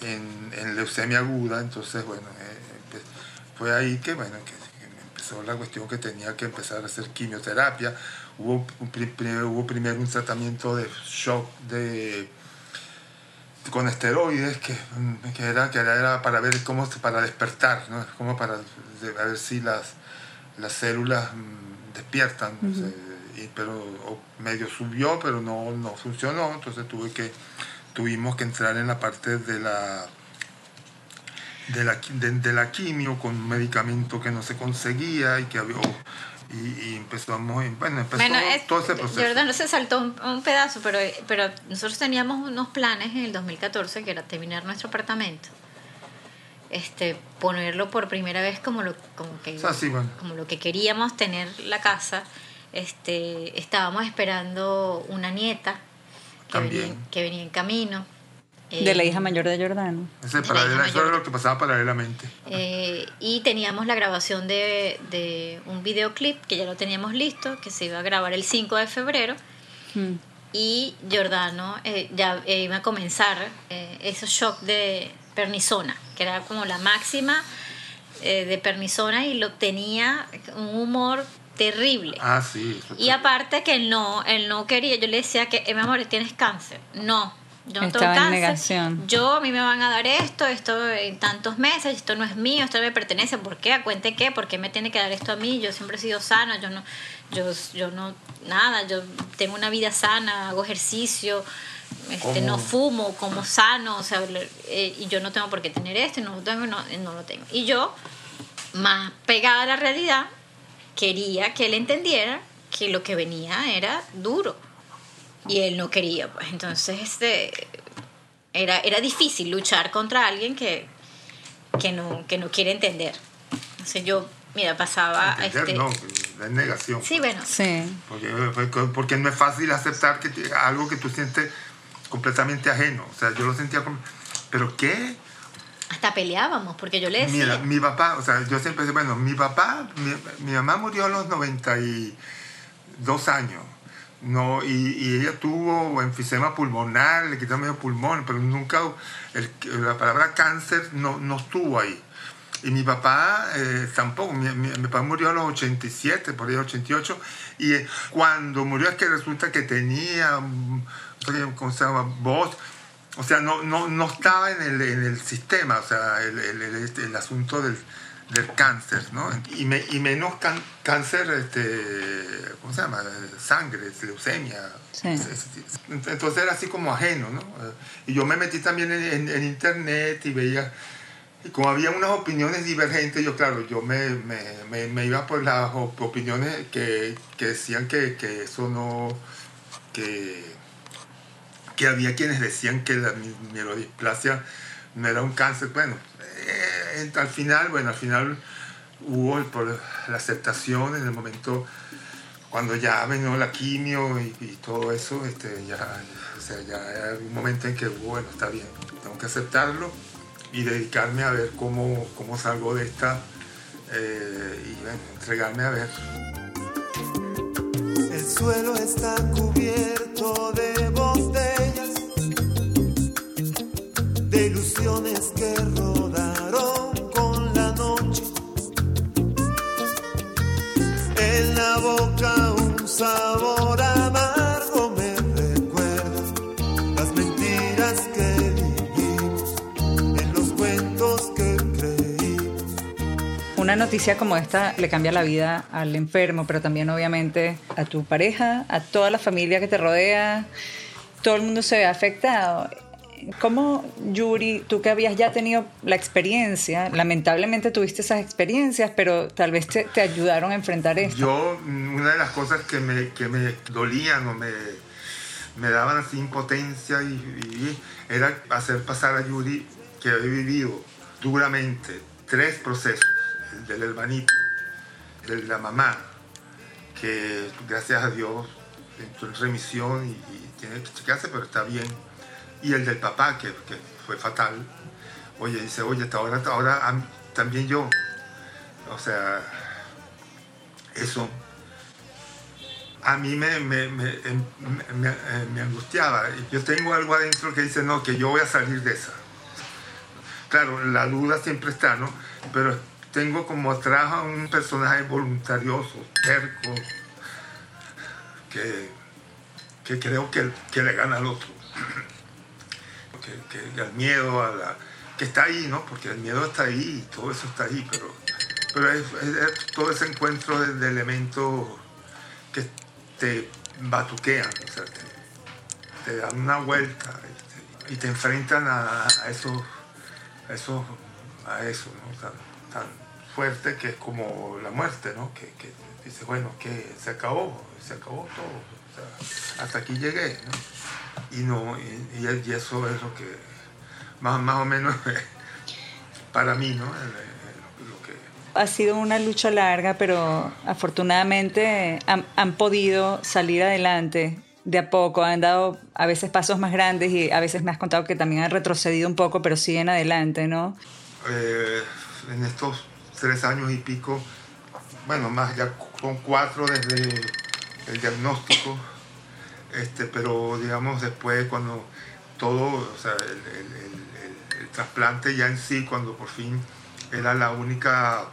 Speaker 3: en, leucemia aguda. Entonces, bueno, eh, empe- fue ahí que, bueno, que, que empezó la cuestión que tenía que empezar a hacer quimioterapia. Hubo, hubo primero un tratamiento de shock de con esteroides que, que era, que era, para ver cómo para despertar, ¿no? como para de- a ver si las, las células mm, despiertan. y- pero medio subió, pero no, no funcionó, entonces tuve que, tuvimos que entrar en la parte de la de la, de la quimio con un medicamento que no se conseguía y que había y, y empezamos bueno empezó
Speaker 4: Bueno, es,
Speaker 3: todo ese proceso
Speaker 4: Jordano se saltó un, un pedazo, pero, pero nosotros teníamos unos planes en el 2014 que era terminar nuestro apartamento. Este, ponerlo por primera vez como lo, como que,
Speaker 3: sea, sí, bueno.
Speaker 4: como lo que queríamos tener la casa. Este, estábamos esperando una nieta que,
Speaker 3: También.
Speaker 4: venía, que venía en camino.
Speaker 1: De la
Speaker 4: Eh,
Speaker 1: hija mayor de Jordano.
Speaker 3: Ese
Speaker 4: de la
Speaker 3: paralela-
Speaker 4: hija
Speaker 3: eso era
Speaker 4: mayor.
Speaker 3: lo que pasaba paralelamente
Speaker 4: Eh, y teníamos la grabación de, de un videoclip que ya lo teníamos listo, que se iba a grabar el 5 de febrero.
Speaker 1: Mm.
Speaker 4: Y Giordano eh, ya eh, iba a comenzar eh, esos shock de pernisona, que era como la máxima eh, de pernisona y lo tenía un humor terrible.
Speaker 3: ah sí
Speaker 4: Y aparte que él no, él no quería, yo le decía que, eh, mi amor, tienes cáncer. No, yo no
Speaker 1: Estaba en
Speaker 4: tengo cáncer.
Speaker 1: negación.
Speaker 4: Yo, a mí me van a dar esto, esto en tantos meses, esto no es mío, esto no me pertenece. ¿Por qué? ¿A cuente qué? ¿Por qué me tiene que dar esto a mí? Yo siempre he sido sana, yo no, yo, yo no, nada, yo tengo una vida sana, hago ejercicio, este, no fumo, como sano, o sea, eh, y yo no tengo por qué tener esto, y no lo tengo, no, y no lo tengo. Y yo, más pegada a la realidad, quería que él entendiera que lo que venía era duro y él no quería pues entonces este era era difícil luchar contra alguien que que no que no quiere entender entonces yo mira pasaba
Speaker 3: Entender,
Speaker 4: este
Speaker 3: no, la negación.
Speaker 4: sí bueno
Speaker 1: Sí.
Speaker 3: Porque, porque no es fácil aceptar que te- algo que tú sientes completamente ajeno. O sea, yo lo sentía como, ¿pero qué?
Speaker 4: hasta peleábamos porque yo le decía
Speaker 3: Mira, mi papá, o sea, yo siempre decía, bueno, mi papá, mi, mi mamá murió a los 92 años. No, y, y ella tuvo enfisema pulmonar, le quitaron medio pulmón, pero nunca, el- la palabra cáncer no, no estuvo ahí. Y mi papá eh, tampoco, mi, mi- papá murió a los 87, por ahí 88, y eh, cuando murió es que resulta que tenía, mm, ¿cómo se llama?, voz, o sea, no, no, no estaba en el, en el sistema, o sea, el, el asunto del, del cáncer, ¿no? Y, me- y menos can- cáncer, este, ¿cómo se llama?, sangre, leucemia.
Speaker 1: Sí.
Speaker 3: Entonces era así como ajeno, ¿no? Y yo me metí también en, en- en internet y veía, y como había unas opiniones divergentes, yo claro, yo me, me, me, me iba por las op- opiniones que, que decían que, que eso no, que, que había quienes decían que la mi- mielodisplasia no era un cáncer. Bueno, eh, al final, bueno, al final hubo por la aceptación en el momento cuando ya vino la quimio y, todo eso, este, ya, o sea, ya un momento en que, bueno, está bien, tengo que aceptarlo y dedicarme a ver cómo, cómo salgo de esta eh, y entregarme a ver.
Speaker 2: El suelo está cubierto de botellas, de ilusiones que rodaron con la noche. En la boca un sabor amargo me recuerda las mentiras que vivimos en los cuentos que creímos.
Speaker 1: Una noticia como esta le cambia la vida al enfermo, pero también obviamente a tu pareja, a toda la familia que te rodea. Todo el mundo se ve afectado. ¿Cómo, Yuri, tú que habías ya tenido la experiencia, lamentablemente tuviste esas experiencias, pero tal vez te, ayudaron a enfrentar esto?
Speaker 3: Yo, mm, una de las cosas que me, que me dolían o me, me daban así impotencia y, y era hacer pasar a Yuri que había vivido duramente tres procesos, el del hermanito, el de la mamá, que gracias a Dios entró en remisión y, y tiene que checarse, pero está bien, y el del papá, que, que fue fatal. Oye, dice, oye, ahora, ahora am- también yo. O sea, eso a mí me, me, em- eh, me angustiaba. Yo tengo algo adentro que dice, no, que yo voy a salir de esa. Claro, la duda siempre está, ¿no? Pero tengo como atrás a un personaje voluntarioso, terco, que, que creo que, que le gana al otro. Que, que miedo, a la, que está ahí, ¿no? Porque el miedo está ahí, y todo eso está ahí, pero, pero es, todo ese encuentro de, elementos que te batuquean, te, dan una vuelta y te, y te enfrentan a, a eso, a eso, tan fuerte que es como la muerte, ¿no? Que, que dices, bueno, que se acabó, se acabó todo, o sea, hasta aquí llegué, ¿no? Y no, y, eso es lo que, más, más o menos, para mí, ¿no? Lo que,
Speaker 1: Ha sido una lucha larga, pero afortunadamente han, han podido salir adelante de a poco. Han dado a veces pasos más grandes y a veces me has contado que también han retrocedido un poco, pero siguen adelante, ¿no?
Speaker 3: eh, en estos tres años y pico, bueno, más ya son cuatro desde el diagnóstico, este, pero digamos después cuando todo, o sea, el, trasplante ya en sí, cuando por fin era la única,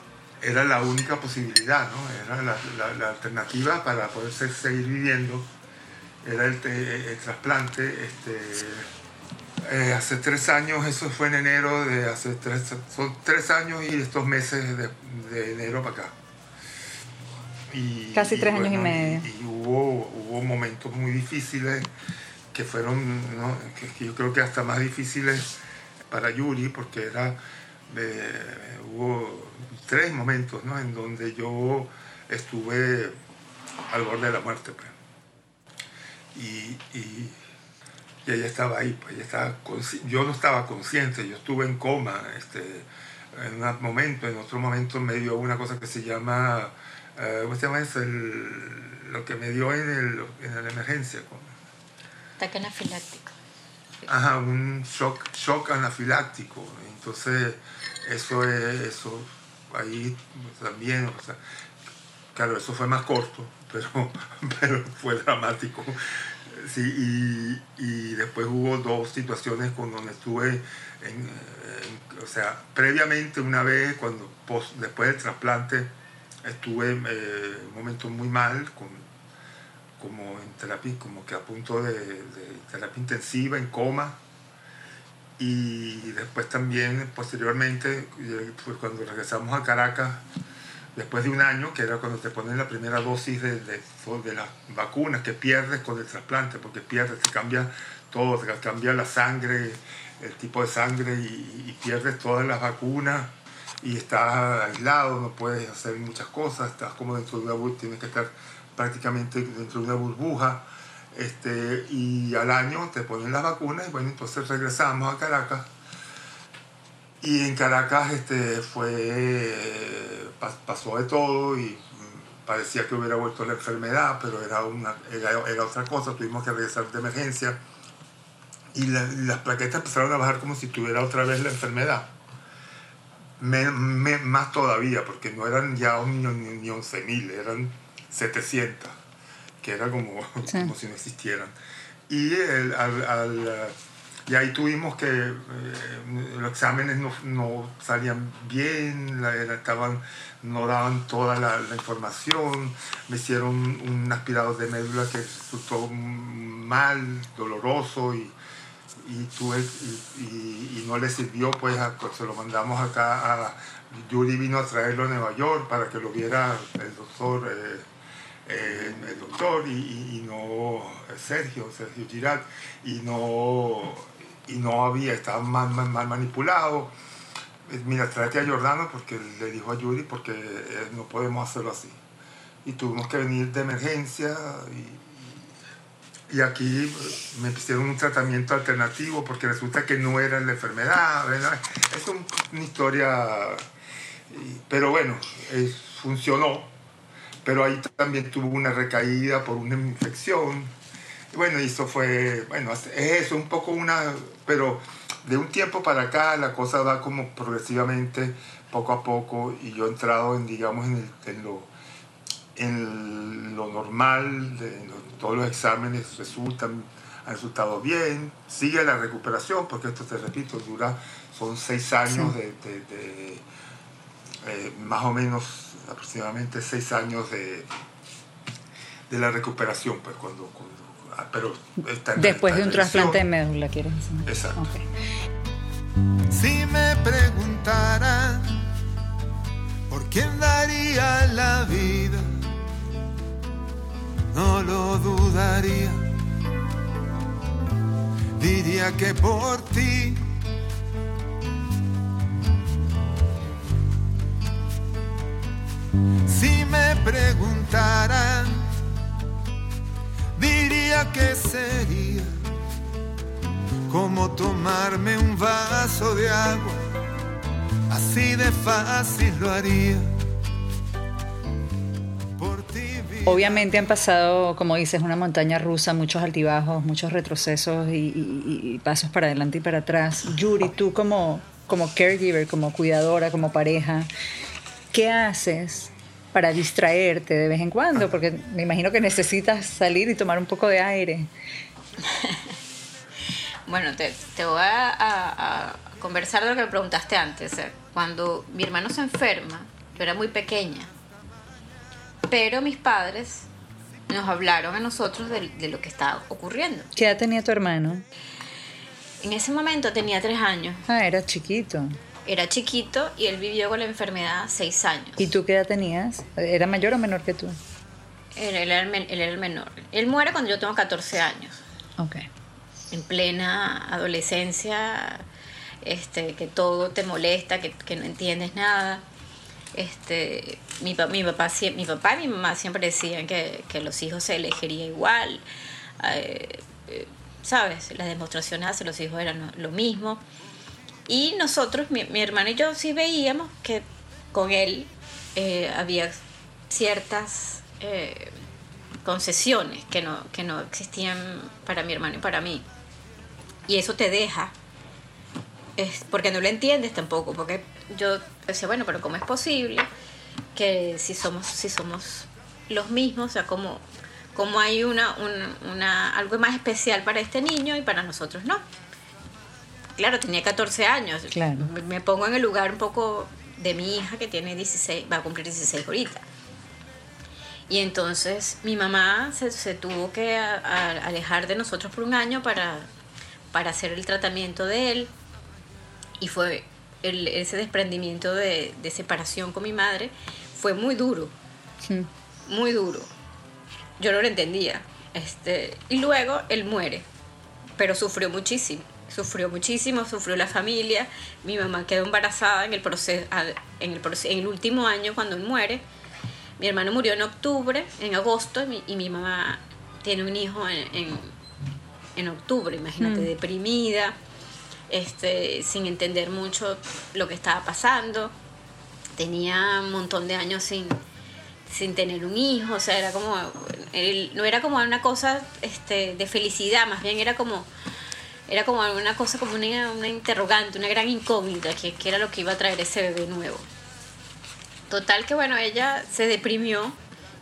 Speaker 3: era la única posibilidad, ¿no? Era la, alternativa para poder se- seguir viviendo, era el, te- el trasplante, este, eh, hace tres años, eso fue en enero de hace tres, son tres años y estos meses de enero para acá. Y,
Speaker 1: Casi tres años y medio.
Speaker 3: Y, y hubo, hubo momentos muy difíciles que fueron, ¿no? que, que yo creo que hasta más difíciles para Yuri, porque era, hubo tres momentos ¿no? en donde yo estuve al borde de la muerte. pues. Y, y, y ella estaba ahí, pues ella estaba yo no estaba consciente, yo estuve en coma este, en un momento, en otro momento me dio una cosa que se llama, eh, ¿cómo se llama eso? El- lo que me dio en, el, en la emergencia.
Speaker 4: Ataque anafiláctico.
Speaker 3: Ajá, un shock, shock anafiláctico. Entonces, eso es, eso, ahí también, o sea, claro, eso fue más corto, pero, pero fue dramático. Sí, y, y después hubo dos situaciones con donde estuve, en, en- o sea, previamente una vez, cuando después del trasplante, estuve eh, momento muy mal, con, como en terapia, como que a punto de, terapia intensiva, en coma. Y después también, posteriormente, pues cuando regresamos a Caracas, después de un año, que era cuando te ponen la primera dosis de, de, las vacunas, que pierdes con el trasplante, porque pierdes, te cambia todo, te cambia la sangre, el tipo de sangre, y pierdes todas las vacunas, y estás aislado, no puedes hacer muchas cosas, estás como dentro de una burbuja, tienes que estar prácticamente dentro de una burbuja, este, y al año te ponen las vacunas, y bueno, entonces regresamos a Caracas, y en Caracas este, fue, pas- pasó de todo y parecía que hubiera vuelto la enfermedad, pero era, una, era, era otra cosa, tuvimos que regresar de emergencia y la- las plaquetas empezaron a bajar como si tuviera otra vez la enfermedad. Me- me- más todavía, porque no eran ya un- ni, ni 11.000, eran 700, que era como,
Speaker 1: Sí.
Speaker 3: como si no existieran. Y, el- al- al, y ahí tuvimos que eh, los exámenes no, no salían bien, la- estaban, no daban toda la, la información, me hicieron un aspirado de médula que resultó mal, doloroso y, y, tuve, y, no le sirvió, pues a- pues, se lo mandamos acá a... Yuri vino a traerlo a Nueva York para que lo viera el doctor, eh, eh, el doctor y, no eh, Sergio, Sergio Girard, y no, y no había, estaba mal, mal, mal manipulado. Eh, Mira, tráete a Jordano porque le dijo a Yuri porque no podemos hacerlo así. Y tuvimos que venir de emergencia y, y aquí eh, me hicieron un tratamiento alternativo porque resulta que no era la enfermedad. Es un- una historia, pero bueno, eh, funcionó. Pero ahí también tuvo una recaída por una infección. Y bueno, eso fue, bueno, es eso, un poco una, pero de un tiempo para acá la cosa va como progresivamente, poco a poco, y yo he entrado en, digamos, en, el- en lo, en lo normal, de- en lo- todos los exámenes resultan, han resultado bien, sigue la recuperación, porque esto, te repito, dura, son seis años de, de- de, eh, más o menos aproximadamente seis años de, de la recuperación, pues cuando, cuando- ah, pero está en-
Speaker 1: Después
Speaker 3: está
Speaker 1: de un trasplante de médula, ¿quieres decir?
Speaker 3: Exacto.
Speaker 1: Ok.
Speaker 2: Si me preguntaran por quién daría la vida, no lo dudaría. Diría que por ti. Si me preguntaran, diría que sería como tomarme un vaso de agua, así de fácil lo haría.
Speaker 1: Obviamente han pasado, como dices, una montaña rusa, muchos altibajos, muchos retrocesos y, pasos para adelante y para atrás. Yuri, tú como, como caregiver, como cuidadora, como pareja, ¿qué haces para distraerte de vez en cuando? Porque me imagino que necesitas salir y tomar un poco de aire.
Speaker 4: Bueno, te, voy a, a- conversar de lo que me preguntaste antes. Sea, Cuando mi hermano se enferma, yo era muy pequeña, pero mis padres nos hablaron a nosotros de, de lo que estaba ocurriendo.
Speaker 1: ¿Qué edad tenía tu hermano?
Speaker 4: En ese momento tenía tres años,
Speaker 1: Ah, era chiquito.
Speaker 4: era chiquito y él vivió con la enfermedad seis años.
Speaker 1: ¿Y tú qué edad tenías? ¿Era mayor o menor que tú?
Speaker 4: Él, él era el, men- él era el menor. Él muere cuando yo tengo 14 años.
Speaker 1: Ok.
Speaker 4: en plena adolescencia, este, que todo te molesta, que, que no entiendes nada. Este, mi, mi, papá, mi papá y mi mamá siempre decían que, que los hijos se elegiría igual. eh, eh, ¿Sabes? Las demostraciones hacia los hijos eran lo mismo. Y nosotros, mi, mi hermano y yo, sí veíamos que con él eh, había ciertas concesiones que no, que no existían para mi hermano y para mí. Y eso te deja, es porque no lo entiendes tampoco, porque yo decía, bueno, pero ¿cómo es posible que si somos, si somos los mismos, o sea, como, como hay una, un- una, algo más especial para este niño y para nosotros no? Claro, tenía 14 años.
Speaker 1: Claro.
Speaker 4: Me- Me pongo en el lugar un poco de mi hija que tiene 16, va a cumplir 16 ahorita. Y entonces mi mamá se, se tuvo que a- a- alejar de nosotros por un año para, para hacer el tratamiento de él. Y fue el- ese desprendimiento de, de separación con mi madre fue muy duro,
Speaker 1: Sí.
Speaker 4: muy duro. Yo no lo entendía. Este, y luego él muere, pero sufrió muchísimo. Sufrió muchísimo, sufrió la familia. Mi mamá quedó embarazada en el, proceso, en el, en el último año cuando él muere. Mi hermano murió en octubre, en agosto, y mi, y mi mamá tiene un hijo en, en, en octubre, imagínate, deprimida, este, sin entender mucho lo que estaba pasando. Tenía un montón de años sin, sin tener un hijo, o sea, era como, no era como una cosa este, de felicidad, más bien era como, era como una cosa, como una, una interrogante, una gran incógnita, que, que era lo que iba a traer ese bebé nuevo. Total que bueno, ella se deprimió.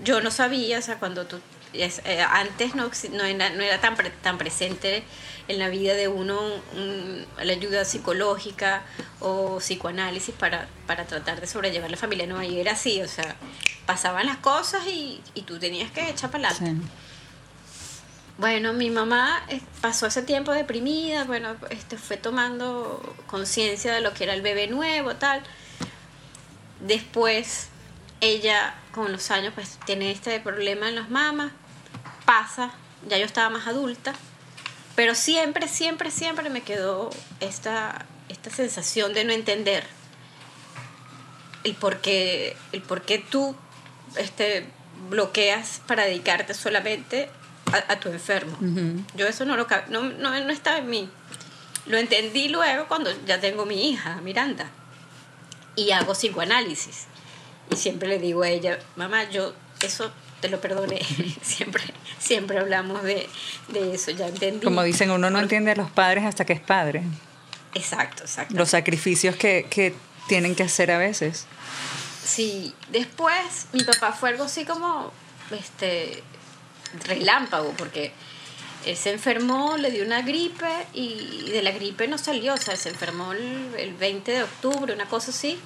Speaker 4: Yo no sabía, o sea, cuando tú es- eh, antes no, era, no era tan, pre- tan presente en la vida de uno un- la ayuda psicológica o psicoanálisis para, para tratar de sobrellevar la familia. No, ahí era así, o sea, pasaban las cosas y, y tú tenías que echar para adelante.
Speaker 1: Sí.
Speaker 4: Bueno, mi mamá eh, pasó ese tiempo deprimida, bueno, este, fue tomando conciencia de lo que era el bebé nuevo, tal. Después, ella con los años pues tiene este problema en las mamas, pasa, ya yo estaba más adulta, pero siempre, siempre, siempre me quedó esta, esta sensación de no entender el por qué, el por qué tú este, bloqueas para dedicarte solamente a, a tu enfermo.
Speaker 1: Ujú.
Speaker 4: Yo eso no lo no, no, no estaba en mí. Lo entendí luego cuando ya tengo mi hija, Miranda, y hago psicoanálisis. Y siempre le digo a ella, mamá, yo eso te lo perdoné. siempre, siempre hablamos de, de eso, ya entendí.
Speaker 1: Como dicen, uno no entiende a los padres hasta que es padre.
Speaker 4: Exacto, exacto.
Speaker 1: Los sacrificios que, que tienen que hacer a veces.
Speaker 4: Sí, después mi papá fue algo así como este relámpago, porque él se enfermó, le dio una gripe y de la gripe no salió, o sea, se enfermó el, el 20 de octubre, una cosa así.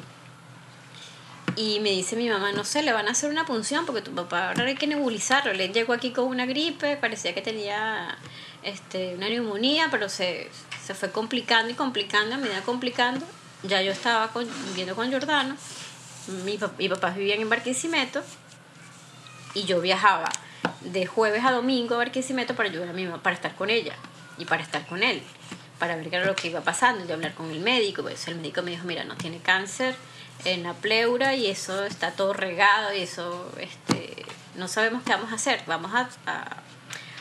Speaker 4: Y me dice mi mamá, no sé, le van a hacer una punción porque tu papá ahora hay que nebulizarlo. Le llegó aquí con una gripe, parecía que tenía este, una neumonía, pero se, se fue complicando y complicando, a medida complicando. Ya yo estaba con- viviendo con Jordano, mi, mi papá vivía en Barquisimeto y yo viajaba de jueves a domingo a Barquisimeto para ayudar a mi mamá, para estar con ella y para estar con él, para ver qué era lo que iba pasando y hablar con el médico. Pues el médico me dijo, mira, no tiene cáncer en la pleura y eso está todo regado y eso, este, no sabemos qué vamos a hacer. Vamos a,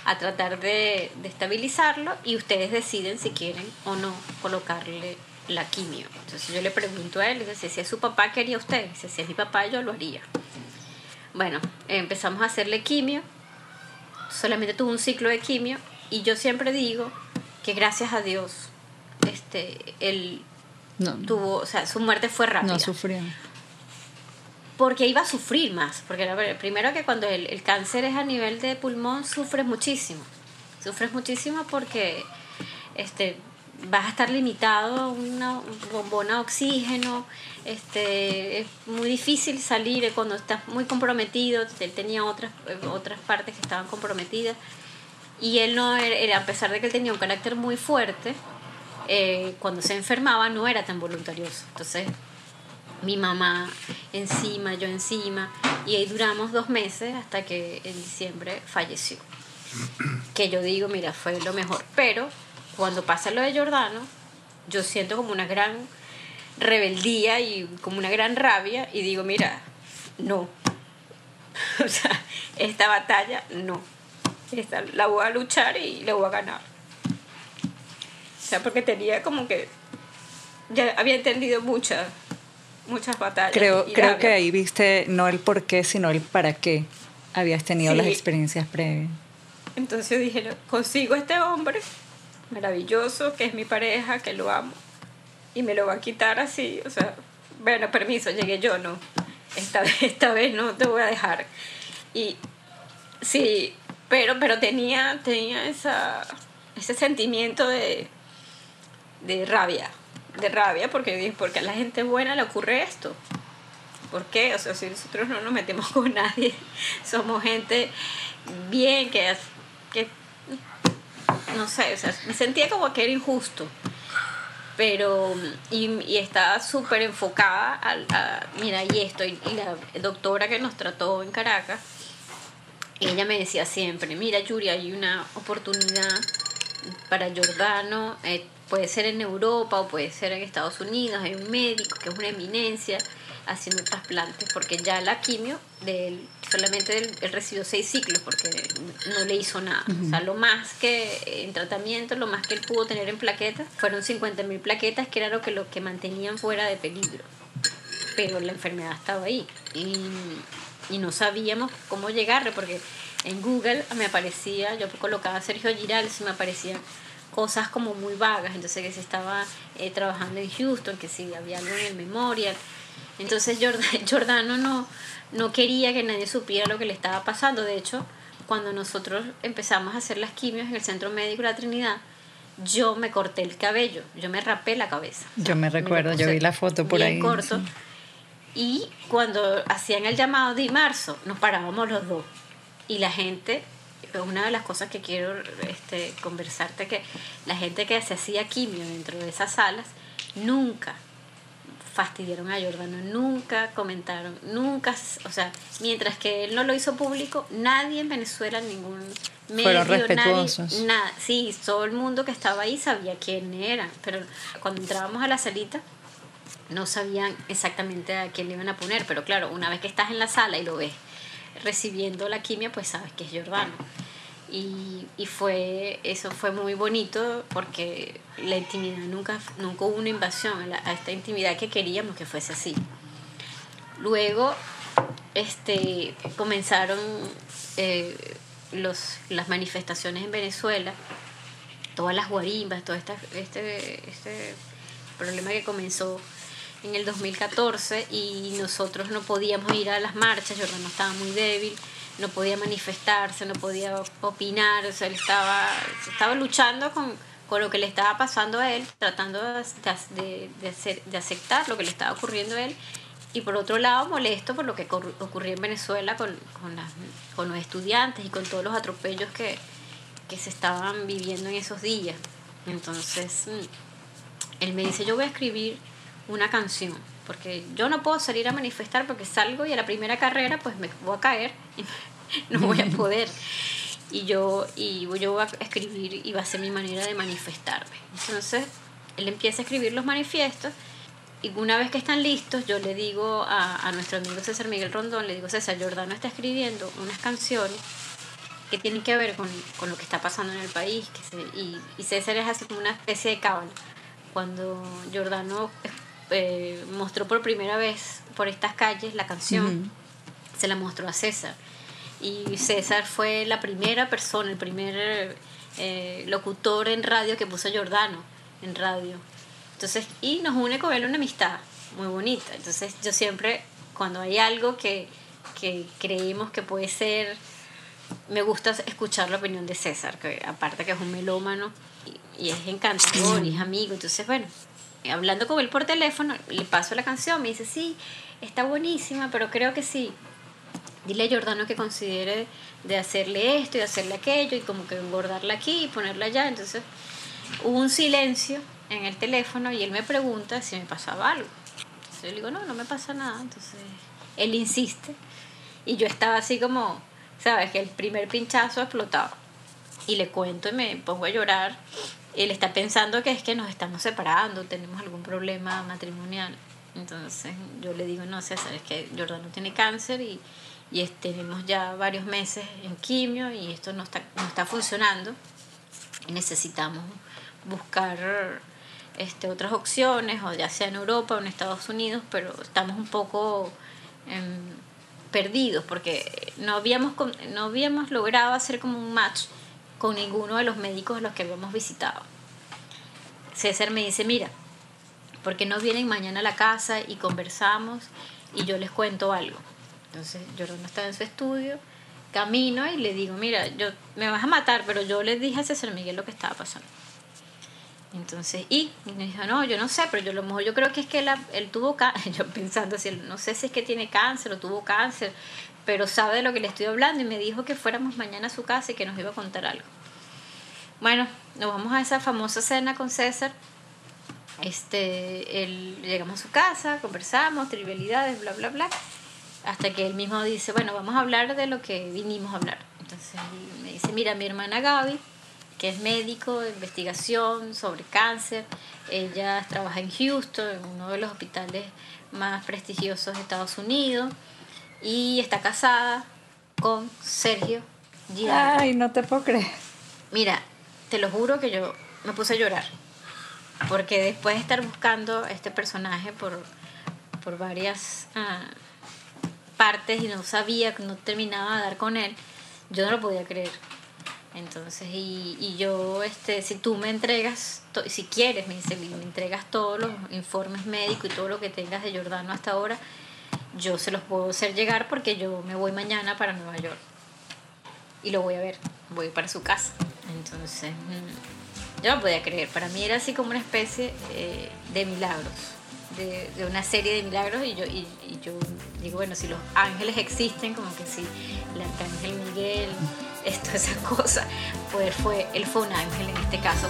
Speaker 4: a, tratar de, de estabilizarlo y ustedes deciden si quieren o no colocarle la quimio. Entonces yo le pregunto a él, si es su papá, ¿qué haría usted? Si es mi papá, yo lo haría. Bueno, empezamos a hacerle quimio. Solamente tuvo un ciclo de quimio. Y yo siempre digo que gracias a Dios, este, él
Speaker 1: No,
Speaker 4: tuvo, o sea, su muerte fue rápida.
Speaker 1: no sufrió.
Speaker 4: porque iba a sufrir más. Porque primero que cuando el, el cáncer es a nivel de pulmón, sufres muchísimo. Sufres muchísimo porque este, vas a estar limitado a una bombona de oxígeno. Este, es muy difícil salir cuando estás muy comprometido. Él tenía otras, otras partes que estaban comprometidas. Y él no era- a pesar de que él tenía un carácter muy fuerte, eh, cuando se enfermaba no era tan voluntarioso. Entonces, mi mamá encima, yo encima, y ahí duramos dos meses hasta que en diciembre falleció. Que yo digo, mira, fue lo mejor. Pero cuando pasa lo de Jordano, yo siento como una gran rebeldía y como una gran rabia y digo, mira, no. O sea, esta batalla no. Esta la voy a luchar y la voy a ganar. O sea, porque tenía como que ya había entendido muchas muchas batallas.
Speaker 1: Creo, creo que ahí viste no el por qué, sino el para qué habías tenido
Speaker 4: Sí.
Speaker 1: las experiencias previas.
Speaker 4: Entonces dije, consigo este hombre maravilloso, que es mi pareja, que lo amo, y me lo va a quitar así, o sea, bueno, permiso, llegué yo, no, esta vez, esta vez no te voy a dejar. Y sí, pero, pero tenía, tenía esa, ese sentimiento de, de rabia, de rabia, porque porque a la gente buena le ocurre esto. ¿Por qué? O sea, si nosotros no nos metemos con nadie, somos gente bien, que, que no sé, o sea, me sentía como que era injusto. Pero, y, y estaba súper enfocada al- a, mira, y esto, y, y la doctora que nos trató en Caracas, ella me decía siempre, mira, Yuri, hay una oportunidad para Jordano, eh, puede ser en Europa o puede ser en Estados Unidos, hay un médico que es una eminencia haciendo trasplantes, porque ya la quimio, de él, solamente él, él recibió seis ciclos porque no le hizo nada. O sea, lo más que en tratamiento, lo más que él pudo tener en plaquetas, fueron 50 mil plaquetas, que era lo que, lo que mantenían fuera de peligro. Pero la enfermedad estaba ahí. Y, y no sabíamos cómo llegarle, porque en Google me aparecía, yo colocaba Sergio Girals y me aparecían cosas como muy vagas, entonces que se estaba eh, trabajando en Houston, que si había algo en el memorial. Entonces Jordano no, no quería que nadie supiera lo que le estaba pasando. De hecho, cuando nosotros empezamos a hacer las quimios en el Centro Médico de la Trinidad, yo me corté el cabello, yo me rapé la cabeza.
Speaker 1: Yo me recuerdo, yo vi la foto por ahí.
Speaker 4: corto. Y cuando hacían el llamado de marzo, nos parábamos los dos. Y la gente, una de las cosas que quiero este, conversarte, que la gente que se hacía quimio dentro de esas salas, nunca fastidiaron a Jordano, nunca comentaron, nunca, o sea, mientras que él no lo hizo público, nadie en Venezuela, ningún medio,
Speaker 1: respetuosos.
Speaker 4: nada, sí, todo el mundo que estaba ahí sabía quién era, pero cuando entrábamos a la salita no sabían exactamente a quién le iban a poner, pero claro, una vez que estás en la sala y lo ves recibiendo la quimia, pues sabes que es Jordano. Y, y, fue eso fue muy bonito porque la intimidad nunca nunca hubo una invasión a, esta intimidad que queríamos que fuese así luego este comenzaron eh, los las manifestaciones en Venezuela todas las guarimbas todo este este problema que comenzó en el 2014 y nosotros no podíamos ir a las marchas Jordano estaba muy débil no podía manifestarse, no podía opinar, o sea, él estaba, estaba luchando con, con lo que le estaba pasando a él, tratando de, de, hacer, de aceptar lo que le estaba ocurriendo a él, y por otro lado molesto por lo que ocurría en Venezuela con, con, con los estudiantes y con todos los atropellos que, que se estaban viviendo en esos días. Entonces, mm, él me dice, yo voy a escribir una canción, porque yo no puedo salir a manifestar porque salgo y a la primera carrera pues me voy a caer no voy a poder. Y yo, y yo voy a escribir y va a ser mi manera de manifestarme. Entonces, él empieza a escribir los manifiestos y una vez que están listos, yo le digo a, a nuestro amigo César Miguel Rondón, le digo, César Jordano está escribiendo unas canciones que tienen que ver con, con lo que está pasando en el país. Y, César es así como una especie de cábala. Cuando Jordano eh, mostró por primera vez por estas calles la canción, se la mostró a César y César fue la primera persona, el primer eh, locutor en radio que puso a Giordano en radio. Entonces, y nos une con él una amistad muy bonita. Entonces, yo siempre, cuando hay algo que, que creemos que puede ser, me gusta escuchar la opinión de César, que aparte que es un melómano y, y es encantador y es amigo. Entonces, bueno, hablando con él por teléfono, le paso la canción, me dice, sí, está buenísima, pero creo que sí, dile a Jordano que considere de hacerle esto y hacerle aquello y como que engordarla aquí y ponerla allá. Entonces hubo un silencio en el teléfono y él me pregunta si me pasaba algo. Entonces yo le digo, no, no me pasa nada. Entonces él insiste y yo estaba así como, ¿sabes? Que el primer pinchazo explotaba. Y le cuento y me pongo a llorar. Él está pensando que es que nos estamos separando, tenemos algún problema matrimonial. Entonces yo le digo, no, César, es que Jordano tiene cáncer y, y tenemos ya varios meses en quimio y esto no está, no está funcionando. necesitamos buscar este, otras opciones, o ya sea en Europa o en Estados Unidos, pero estamos un poco em, perdidos porque no habíamos, no habíamos logrado hacer como un match con ninguno de los médicos a los que habíamos visitado. César me dice, mira, ¿por qué no vienen mañana a la casa y conversamos y yo les cuento algo? Entonces Jordano estaba en su estudio, camino y le digo, mira, yo me vas a matar, pero yo le dije a César Miguel lo que estaba pasando. Entonces, y me dijo, no, yo no sé, pero yo a lo mejor yo creo que es que él, él tuvo cáncer, yo pensando así, no sé si es que tiene cáncer o tuvo cáncer, pero sabe de lo que le estoy hablando y me dijo que fuéramos mañana a su casa y que nos iba a contar algo. Bueno, nos vamos a esa famosa cena con César. Este, él, llegamos a su casa, conversamos, trivialidades, bla, bla, bla hasta que él mismo dice, bueno, vamos a hablar de lo que vinimos a hablar. Entonces me dice, mira, mi hermana Gaby, que es médico de investigación sobre cáncer, ella trabaja en Houston, en uno de los hospitales más prestigiosos de Estados Unidos, y está casada con Sergio
Speaker 1: Ay, no te puedo creer.
Speaker 4: Mira, te lo juro que yo me puse a llorar, porque después de estar buscando este personaje por, por varias... Ah, partes y no sabía, no terminaba de dar con él, yo no lo podía creer. Entonces, y, y yo, este, si tú me entregas, si quieres, me dice, me entregas todos los informes médicos y todo lo que tengas de Jordano hasta ahora, yo se los puedo hacer llegar porque yo me voy mañana para Nueva York. Y lo voy a ver, voy para su casa. Entonces, mm, yo no podía creer, para mí era así como una especie eh, de milagros, de, una serie de milagros y yo, y, yo digo, bueno, si los ángeles existen, como que si el arcángel Miguel, esto, esas cosas, pues fue, él fue un ángel en este caso.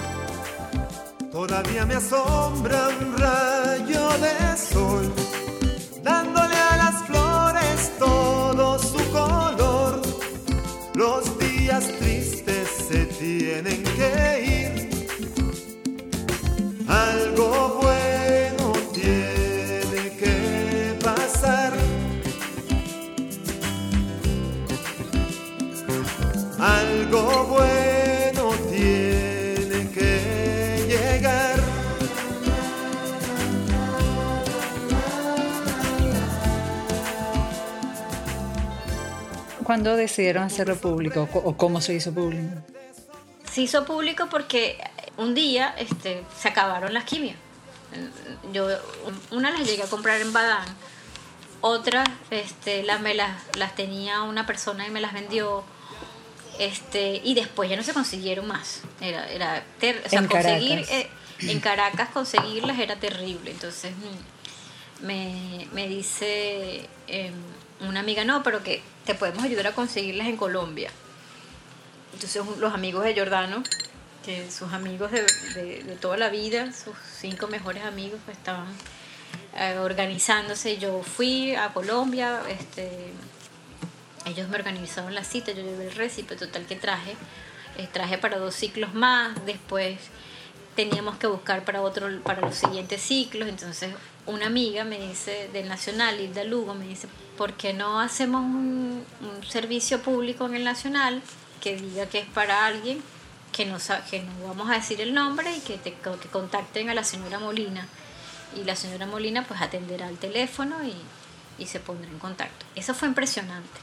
Speaker 2: Todavía me asombra un rayo de sol, dándole a las flores todo su color. Los días tristes se tienen que ir. Algo bueno tiene que pasar. Algo bueno tiene que llegar.
Speaker 1: ¿Cuándo decidieron hacerlo público o, cómo se hizo público?
Speaker 4: Se hizo público porque un día este, se acabaron las quimios. Yo una las llegué a comprar en Badán, otras este, las, me las, las tenía una persona y me las vendió. Este, y después ya no se consiguieron más. Era, era ter- o sea,
Speaker 1: En
Speaker 4: conseguir
Speaker 1: Caracas.
Speaker 4: eh, en Caracas conseguirlas era terrible. Entonces mm, me, me dice em, una amiga, no, pero que te podemos ayudar a conseguirlas en Colombia. Entonces los amigos de Jordano, que sus amigos de, toda la vida, sus cinco mejores amigos, pues estaban eh, organizándose. Yo fui a Colombia, este, ellos me organizaron la cita, yo llevé el récipe total que traje. eh, traje para dos ciclos más, después teníamos que buscar para otro para los siguientes ciclos, entonces una amiga me dice del Nacional, Hilda Lugo, me dice, ¿por qué no hacemos un servicio público en el Nacional que diga que es para alguien que no, que no vamos a decir el nombre y que, te, que contacten a la señora Molina? Y la señora Molina pues atenderá el teléfono y, y se pondrá en contacto. Eso fue impresionante.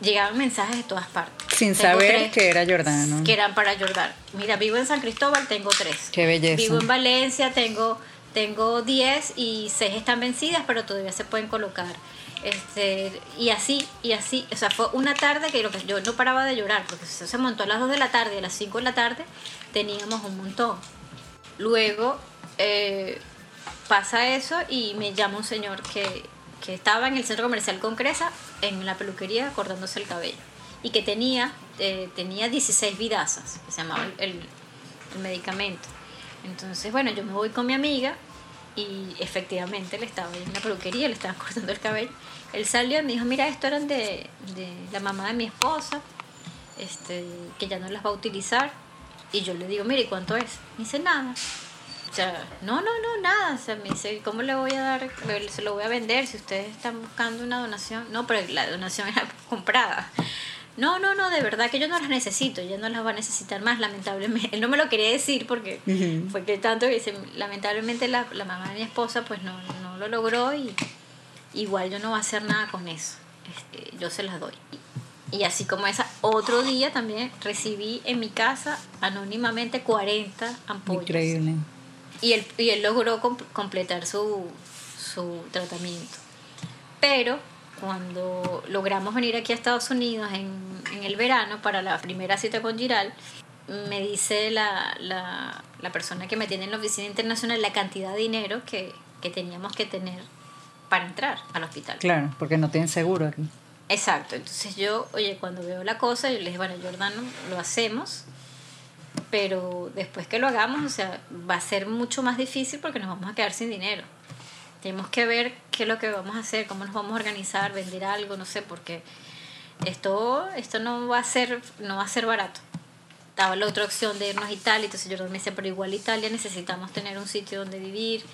Speaker 4: Llegaban mensajes de todas partes.
Speaker 1: Sin
Speaker 4: Tengo
Speaker 1: saber
Speaker 4: tres
Speaker 1: que era Jordano.
Speaker 4: Que eran para Jordán. Mira, vivo en San Cristóbal, tengo tres.
Speaker 1: Qué belleza.
Speaker 4: Vivo en Valencia, tengo tengo 10 y 6 están vencidas, pero todavía se pueden colocar. Este, y así, y así, o sea, fue una tarde que, lo que yo no paraba de llorar, porque se, montó a las 2 de la tarde a las 5 de la tarde teníamos un montón. Luego eh, pasa eso y me llama un señor que, que estaba en el centro comercial Concresa, en la peluquería, cortándose el cabello, y que tenía, eh, tenía 16 vidazas, que se llamaba el- el medicamento. Entonces, bueno, yo me voy con mi amiga y efectivamente le estaba en una peluquería, le estaban cortando el cabello. Él salió y me dijo, mira, esto eran de, de la mamá de mi esposa, este, que ya no las va a utilizar. Y yo le digo, mire, ¿y cuánto es? Me dice, nada. O sea, no, no, no, nada. O sea, me dice, ¿cómo le voy a dar? Se lo voy a vender si ustedes están buscando una donación. No, pero la donación era comprada. No, no, no, de verdad que yo no las necesito, ya no las va a necesitar más, lamentablemente. Él no me lo quería decir porque fue que tanto que dice, lamentablemente la, la mamá de mi esposa pues no, no lo logró y igual yo no voy a hacer nada con eso. Este, yo se las doy. Y así como esa, otro día también recibí en mi casa anónimamente 40 ampollas.
Speaker 1: Increíble.
Speaker 4: Y él, y él logró com- completar su, su tratamiento. Pero cuando logramos venir aquí a Estados Unidos en, en el verano para la primera cita con Giral, me dice la, la, la persona que me tiene en la oficina internacional la cantidad de dinero que, que teníamos que tener para entrar al hospital.
Speaker 1: Claro, porque no tienen seguro aquí.
Speaker 4: Exacto, entonces yo, oye, cuando veo la cosa, yo le dije, bueno, Jordano, lo hacemos, pero después que lo hagamos, o sea, va a ser mucho más difícil porque nos vamos a quedar sin dinero. Tenemos que ver qué es lo que vamos a hacer, cómo nos vamos a organizar, vender algo, no sé, porque esto, esto no va a ser, no va a ser barato. Estaba la otra opción de irnos a Italia, entonces Jordano me dice, pero igual Italia necesitamos tener un sitio donde vivir,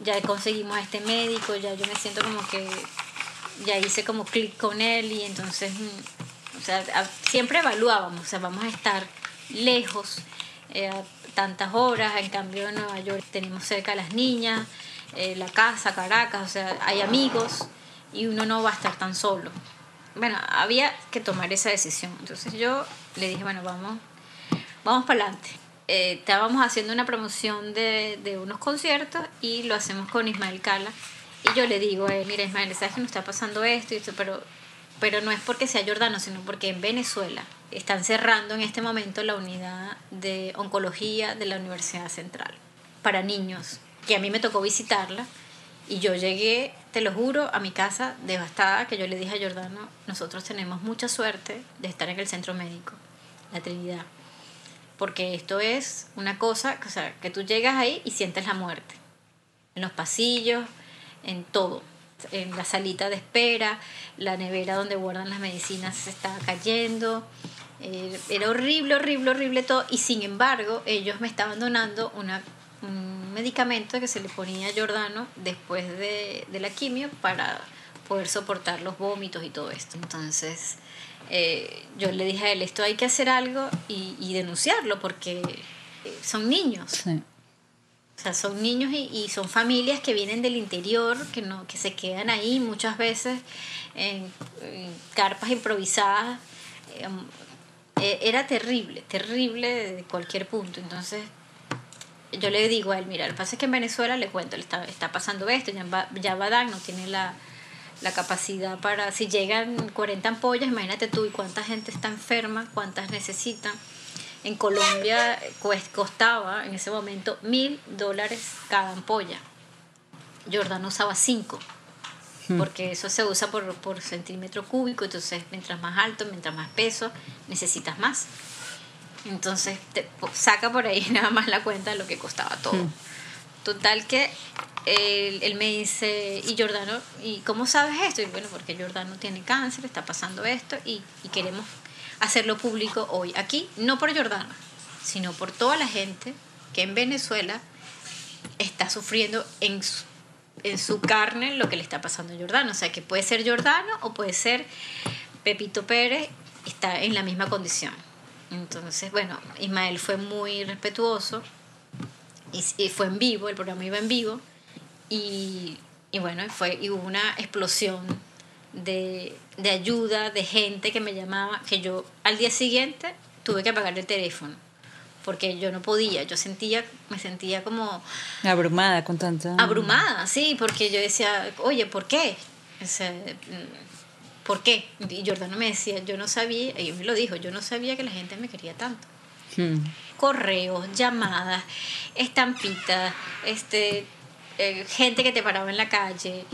Speaker 4: ya conseguimos a este médico, ya yo me siento como que ya hice como clic con él y entonces, mm, o sea, siempre evaluábamos, o sea, vamos a estar lejos eh, tantas horas, en cambio en Nueva York tenemos cerca a las niñas, eh, la casa, Caracas, o sea, hay amigos y uno no va a estar tan solo. bueno, había que tomar esa decisión. Entonces yo le dije, bueno, vamos, vamos para adelante. Eh, estábamos haciendo una promoción de, de, unos conciertos y lo hacemos con Ismael Cala. Y yo le digo, eh, mira Ismael, sabes que nos está pasando esto y esto, pero, pero no es porque sea Jordano, sino porque en Venezuela están cerrando en este momento la unidad de oncología de la Universidad Central para niños, que a mí me tocó visitarla. Y yo llegué, te lo juro, a mi casa devastada, que yo le dije a Jordano, nosotros tenemos mucha suerte de estar en el centro médico, la Trinidad porque esto es una cosa, o sea, que tú llegas ahí y sientes la muerte, en los pasillos, en todo, en la salita de espera, la nevera donde guardan las medicinas se estaba cayendo, eh, era horrible, horrible, horrible todo, y sin embargo ellos me estaban donando una, un medicamento que se le ponía a Jordano después de, de la quimio para poder soportar los vómitos y todo esto. Entonces, eh, yo le dije a él, esto hay que hacer algo y, denunciarlo porque son niños. O sea, son niños y, son familias que vienen del interior, que, no, que se quedan ahí muchas veces en, carpas improvisadas. Em, e, era terrible, terrible de cualquier punto. Entonces, yo le digo a él, mira, lo que pasa es que en Venezuela le cuento, le está, está pasando esto, ya, ya Badán no tiene la, la capacidad para, si llegan 40 ampollas, imagínate tú y cuánta gente está enferma, cuántas necesitan. En Colombia costaba en ese momento mil dólares cada ampolla. Jordano usaba cinco, hmm. porque eso se usa por, por centímetro cúbico, entonces mientras más alto, mientras más peso, necesitas más. Entonces te, saca por ahí nada más la cuenta de lo que costaba todo. Hmm. Total que él, me dice, y Jordano, ¿y cómo sabes esto? Y bueno, porque Jordano tiene cáncer, está pasando esto y, queremos hacerlo público hoy. Aquí, no por Jordano, sino por toda la gente que en Venezuela está sufriendo en su, en su carne lo que le está pasando a Jordano. O sea, que puede ser Jordano o puede ser Pepito Pérez, está en la misma condición. Entonces, bueno, Ismael fue muy respetuoso y, fue en vivo, el programa iba en vivo y, y bueno, fue, y hubo una explosión de, de, ayuda, de gente que me llamaba, que yo al día siguiente tuve que apagar el teléfono porque yo no podía, yo sentía, me sentía como...
Speaker 1: Abrumada con tanta...
Speaker 4: Abrumada, sí, porque yo decía, oye, ¿por qué? ¿Por qué? Y Jordano me decía, yo no sabía, y me lo dijo, yo no sabía que la gente me quería tanto. Hmm. Correos, llamadas, estampitas, este, eh, gente que te paraba en la calle.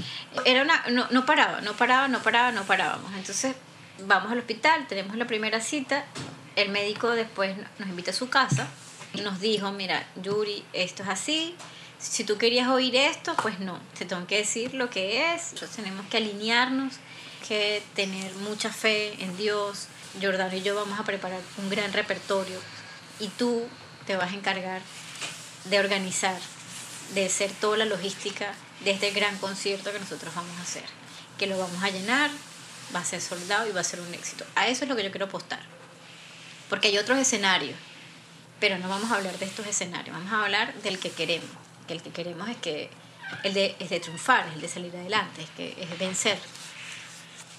Speaker 4: Era una, no, no paraba, no paraba, no paraba, no parábamos. Entonces vamos al hospital, tenemos la primera cita, el médico después nos invita a su casa y nos dijo, mira, Yuri, esto es así, si tú querías oír esto, pues no, te tengo que decir lo que es, entonces tenemos que alinearnos, que tener mucha fe en Dios. Jordano y yo vamos a preparar un gran repertorio y tú te vas a encargar de organizar, de hacer toda la logística de este gran concierto que nosotros vamos a hacer, que lo vamos a llenar, va a ser soldado y va a ser un éxito. A eso es lo que yo quiero apostar, porque hay otros escenarios, pero no vamos a hablar de estos escenarios, vamos a hablar del que queremos, que el que queremos es que el de, es de triunfar, es el de salir adelante, es que es vencer.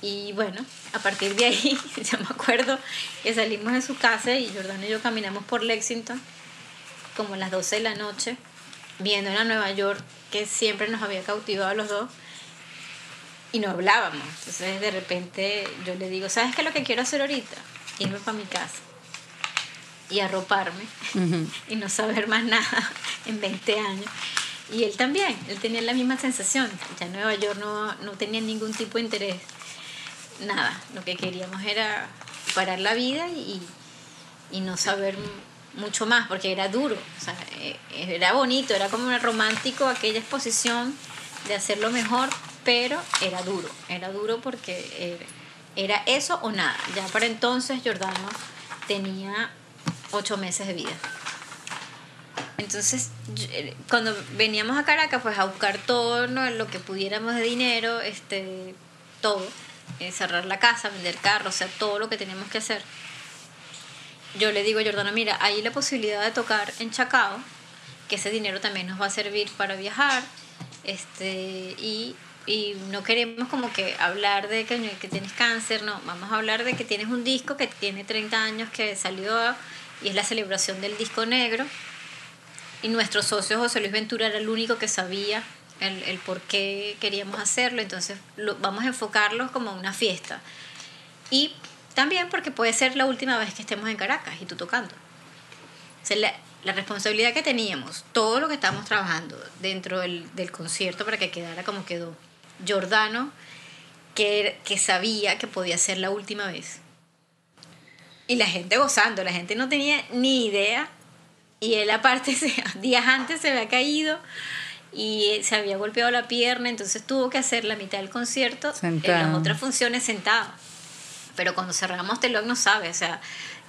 Speaker 4: Y bueno, a partir de ahí, yo me acuerdo que salimos de su casa y Jordano y yo caminamos por Lexington como a las 12 de la noche, viendo en Nueva York que siempre nos había cautivado a los dos y no hablábamos. Entonces de repente yo le digo, ¿sabes qué es lo que quiero hacer ahorita? Irme para mi casa y arroparme y no saber más nada en 20 años. Y él también, él tenía la misma sensación. Ya Nueva York no, no tenía ningún tipo de interés nada, lo que queríamos era parar la vida y, no saber mucho más, porque era duro, o sea, eh, era bonito, era como romántico aquella exposición de hacerlo mejor, pero era duro, era duro porque era eso o nada. Ya para entonces Jordano tenía ocho meses de vida. Entonces, eh, cuando veníamos a Caracas, pues a buscar todo lo que pudiéramos de dinero, este, todo, eh, cerrar la casa, vender carros, o sea, todo lo que tenemos que hacer. Yo le digo a Jordano, mira, hay la posibilidad de tocar en Chacao, que ese dinero también nos va a servir para viajar, este, y y no queremos como que hablar de que, que tienes cáncer, no, vamos a hablar de que tienes un disco que tiene 30 años que salió y es la celebración del disco negro. Y nuestro socio José Luis Ventura era el único que sabía el, el por qué queríamos hacerlo, entonces lo, vamos a enfocarlo como una fiesta. Y también porque puede ser la última vez que estemos en Caracas y tú tocando. O sea, la, la responsabilidad que teníamos, todo lo que estábamos trabajando dentro del, del concierto para que quedara como quedó, Giordano, que, que sabía que podía ser la última vez. Y la gente gozando, la gente no tenía ni idea. Y él aparte, días antes se había caído y se había golpeado la pierna, entonces tuvo que hacer la mitad del concierto en las otras funciones sentado. Pero cuando cerramos telón no sabe, o sea,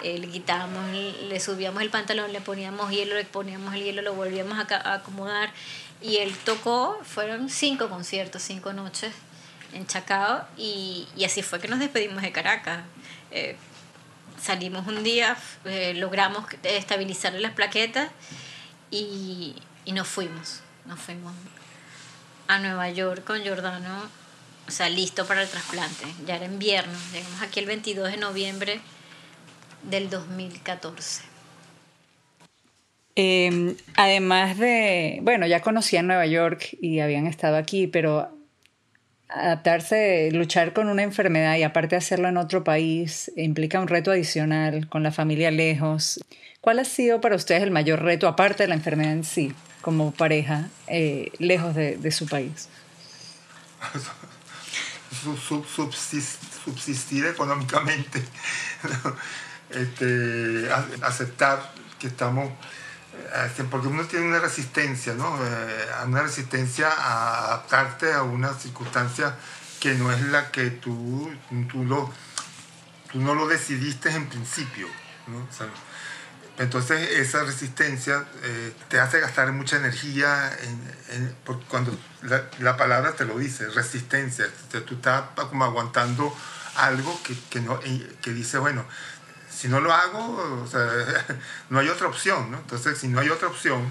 Speaker 4: eh, le quitábamos, le subíamos el pantalón, le poníamos hielo, le poníamos el hielo, lo volvíamos a, a acomodar y él tocó, fueron cinco conciertos, cinco noches en Chacao y, y así fue que nos despedimos de Caracas. Eh, salimos un día, eh, logramos estabilizar las plaquetas y, y, nos fuimos. Nos fuimos a Nueva York con Giordano, o sea, listo para el trasplante. Ya era invierno, llegamos aquí el 22 de noviembre del 2014.
Speaker 1: Eh, además de, bueno, ya conocían Nueva York y habían estado aquí, pero adaptarse, luchar con una enfermedad y aparte hacerlo en otro país implica un reto adicional con la familia lejos. ¿Cuál ha sido para ustedes el mayor reto, aparte de la enfermedad en sí, como pareja, eh, lejos de, su país?
Speaker 3: subsistir económicamente, este, aceptar que estamos este, porque uno tiene una resistencia, ¿no? Eh, una resistencia a adaptarte a una circunstancia que no es la que tú, tú, lo, tú no lo decidiste en principio, ¿no? Entonces esa resistencia eh, te hace gastar mucha energía en, cuando la, la, palabra te lo dice, resistencia. tú estás como aguantando algo que, que, no, que dice, bueno, si no lo hago, o sea, no hay otra opción, ¿no? Entonces, si no hay otra opción,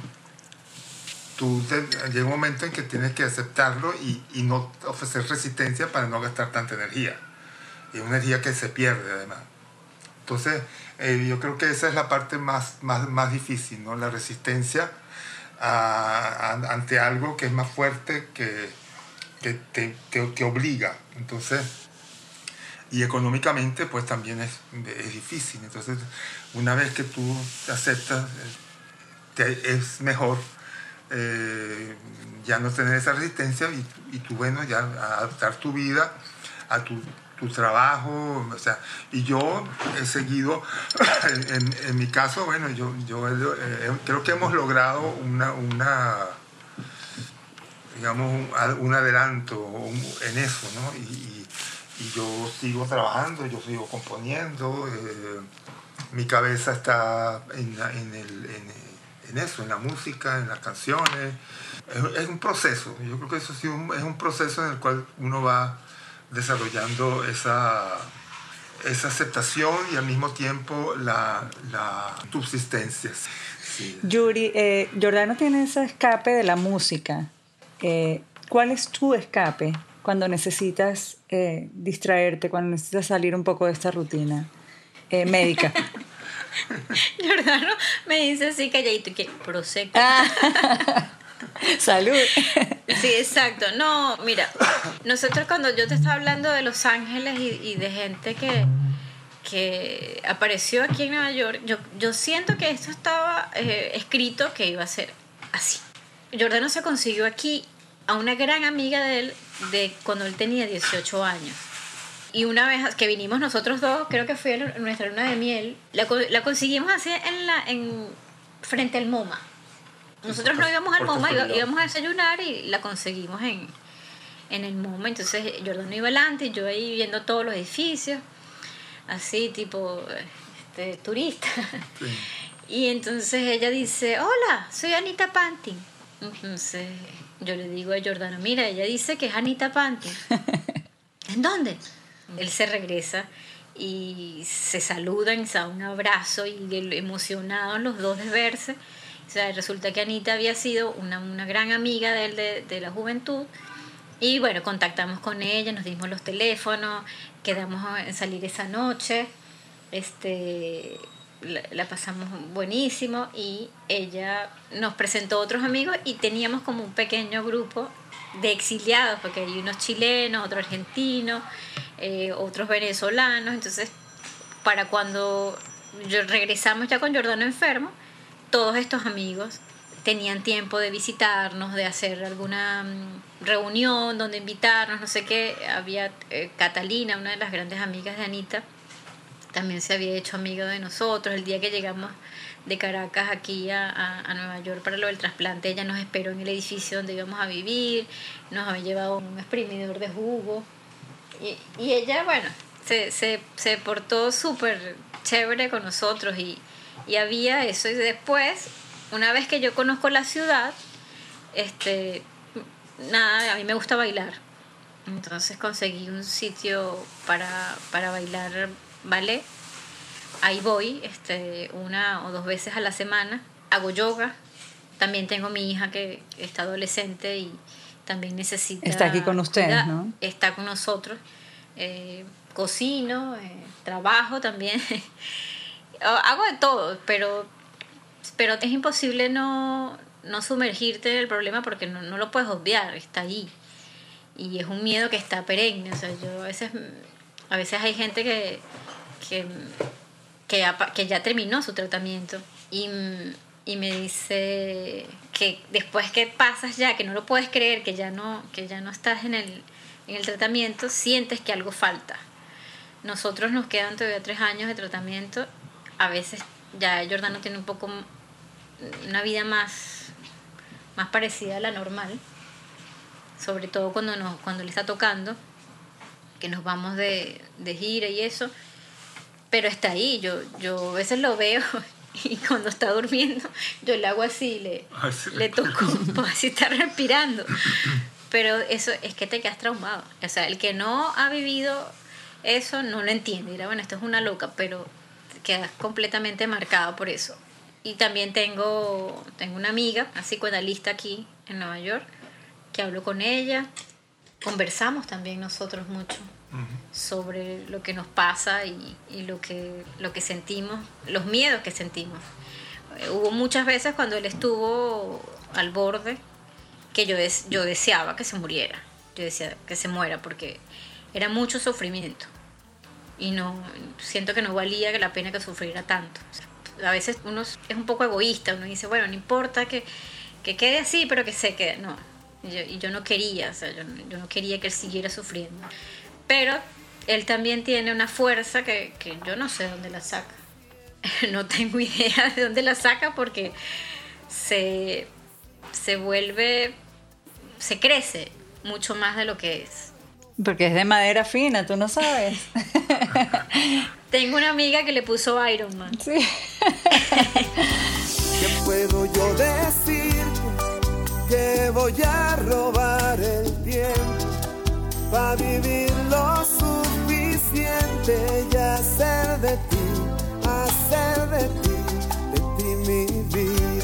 Speaker 3: tú llega un momento en que tienes que aceptarlo y, y, no ofrecer resistencia para no gastar tanta energía. Y una energía que se pierde además. Entonces, eh, yo creo que esa es la parte más, más, más difícil, ¿no? La resistencia a, ante algo que es más fuerte, que, que te, te, te obliga. Entonces, y económicamente pues también es, es, difícil. Entonces, una vez que tú aceptas, te, es mejor eh, ya no tener esa resistencia y, y, tú, bueno, ya adaptar tu vida a tu, tu trabajo, o sea, y yo he seguido, en, mi caso, bueno, yo, yo eh, creo que hemos logrado una, una digamos, un, adelanto en eso, ¿no? Y, yo sigo trabajando, yo sigo componiendo, eh, mi cabeza está en, en, el, en, eso, en la música, en las canciones. Es, es, un proceso, yo creo que eso sí es un proceso en el cual uno va desarrollando esa, esa aceptación y al mismo tiempo la, la subsistencia.
Speaker 1: Sí. Yuri, eh, Jordano tiene ese escape de la música. Eh, ¿Cuál es tu escape? cuando necesitas eh, distraerte, cuando necesitas salir un poco de esta rutina eh, médica.
Speaker 4: Jordano me dice así calladito que prosecco.
Speaker 1: Ah. Salud.
Speaker 4: Sí, exacto. No, mira, nosotros cuando yo te estaba hablando de Los Ángeles y, de gente que, que apareció aquí en Nueva York, yo, yo siento que esto estaba eh, escrito que iba a ser así. Jordano se consiguió aquí a una gran amiga de él de cuando él tenía 18 años. Y una vez que vinimos nosotros dos, creo que fue nuestra luna de miel, la, la conseguimos así en la, en, frente al MoMA. Nosotros no íbamos al MoMA, íbamos a desayunar y la conseguimos en, en el MoMA. Entonces Jordano iba adelante y yo ahí viendo todos los edificios, así tipo este, turista. Y entonces ella dice, hola, soy Anita Panting. Entonces yo le digo a Jordano, mira, ella dice que es Anita Panty. ¿En dónde? Él se regresa y se saludan, se da un abrazo y emocionados los dos de verse. O sea, resulta que Anita había sido una, una gran amiga de él de, de, la juventud. Y bueno, contactamos con ella, nos dimos los teléfonos, quedamos en salir esa noche, este, la, la pasamos buenísimo y ella nos presentó otros amigos y teníamos como un pequeño grupo de exiliados, porque hay unos chilenos, otros argentinos, eh, otros venezolanos, entonces para cuando regresamos ya con Jordano enfermo, todos estos amigos tenían tiempo de visitarnos, de hacer alguna mm, reunión donde invitarnos, no sé qué. Había eh, Catalina, una de las grandes amigas de Anita, también se había hecho amigo de nosotros. El día que llegamos de Caracas aquí a, a- a Nueva York para lo del trasplante, ella nos esperó en el edificio donde íbamos a vivir, nos había llevado un exprimidor de jugo. Y, y ella, bueno, se, se, se portó súper chévere con nosotros y, y había eso. Y después, una vez que yo conozco la ciudad, este, nada, a mí me gusta bailar. Entonces conseguí un sitio para, para bailar ballet. Ahí voy, este, una o dos veces a la semana. Hago yoga. También tengo mi hija que está adolescente y también necesita.
Speaker 1: Está aquí con ustedes. ¿no?
Speaker 4: Está con nosotros. Eh, cocino, eh, trabajo también. Hago de todo, pero, pero es imposible no, no sumergirte en el problema porque no, no lo puedes obviar, está ahí. Y es un miedo que está perenne. O sea, yo a veces, a veces hay gente que, que, que, ya, que ya terminó su tratamiento y, y me dice que después que pasas ya, que no lo puedes creer, que ya no, que ya no estás en el, en el tratamiento, sientes que algo falta. Nosotros nos quedan todavía tres años de tratamiento. A veces ya Jordano tiene un poco una vida más, más parecida a la normal, sobre todo cuando, nos, cuando le está tocando, que nos vamos de, de gira y eso, pero está ahí, yo, yo a veces lo veo y cuando está durmiendo yo le hago así, le,
Speaker 3: Ay, sí,
Speaker 4: le toco si está respirando. Pero eso es que te quedas traumado. O sea, el que no ha vivido eso no lo entiende. Dirá, bueno, esto es una loca, pero quedas completamente marcado por eso. Y también tengo, tengo una amiga, una psicoanalista aquí en Nueva York, que hablo con ella. Conversamos también nosotros mucho sobre lo que nos pasa y, y lo, que, lo que sentimos, los miedos que sentimos. Eh, hubo muchas veces cuando él estuvo al borde que yo, des- yo deseaba que se muriera. Yo decía que se muera porque era mucho sufrimiento. Y no siento que no valía la pena que sufriera tanto. A veces uno es un poco egoísta, uno dice, bueno, no importa que, que quede así, pero que se quede. No, y yo, yo no quería, o sea, yo, yo no quería que él siguiera sufriendo. Pero él también tiene una fuerza que, que yo no sé dónde la saca. no tengo idea de dónde la saca porque se, se vuelve, se crece mucho más de lo que es.
Speaker 1: Porque es de madera fina, tú no sabes.
Speaker 4: Tengo una amiga que le puso Iron Man.
Speaker 1: sí.
Speaker 2: ¿Qué puedo yo decir? Que voy a robar el tiempo para vivir lo suficiente y hacer de ti, hacer de ti, de ti mi vida.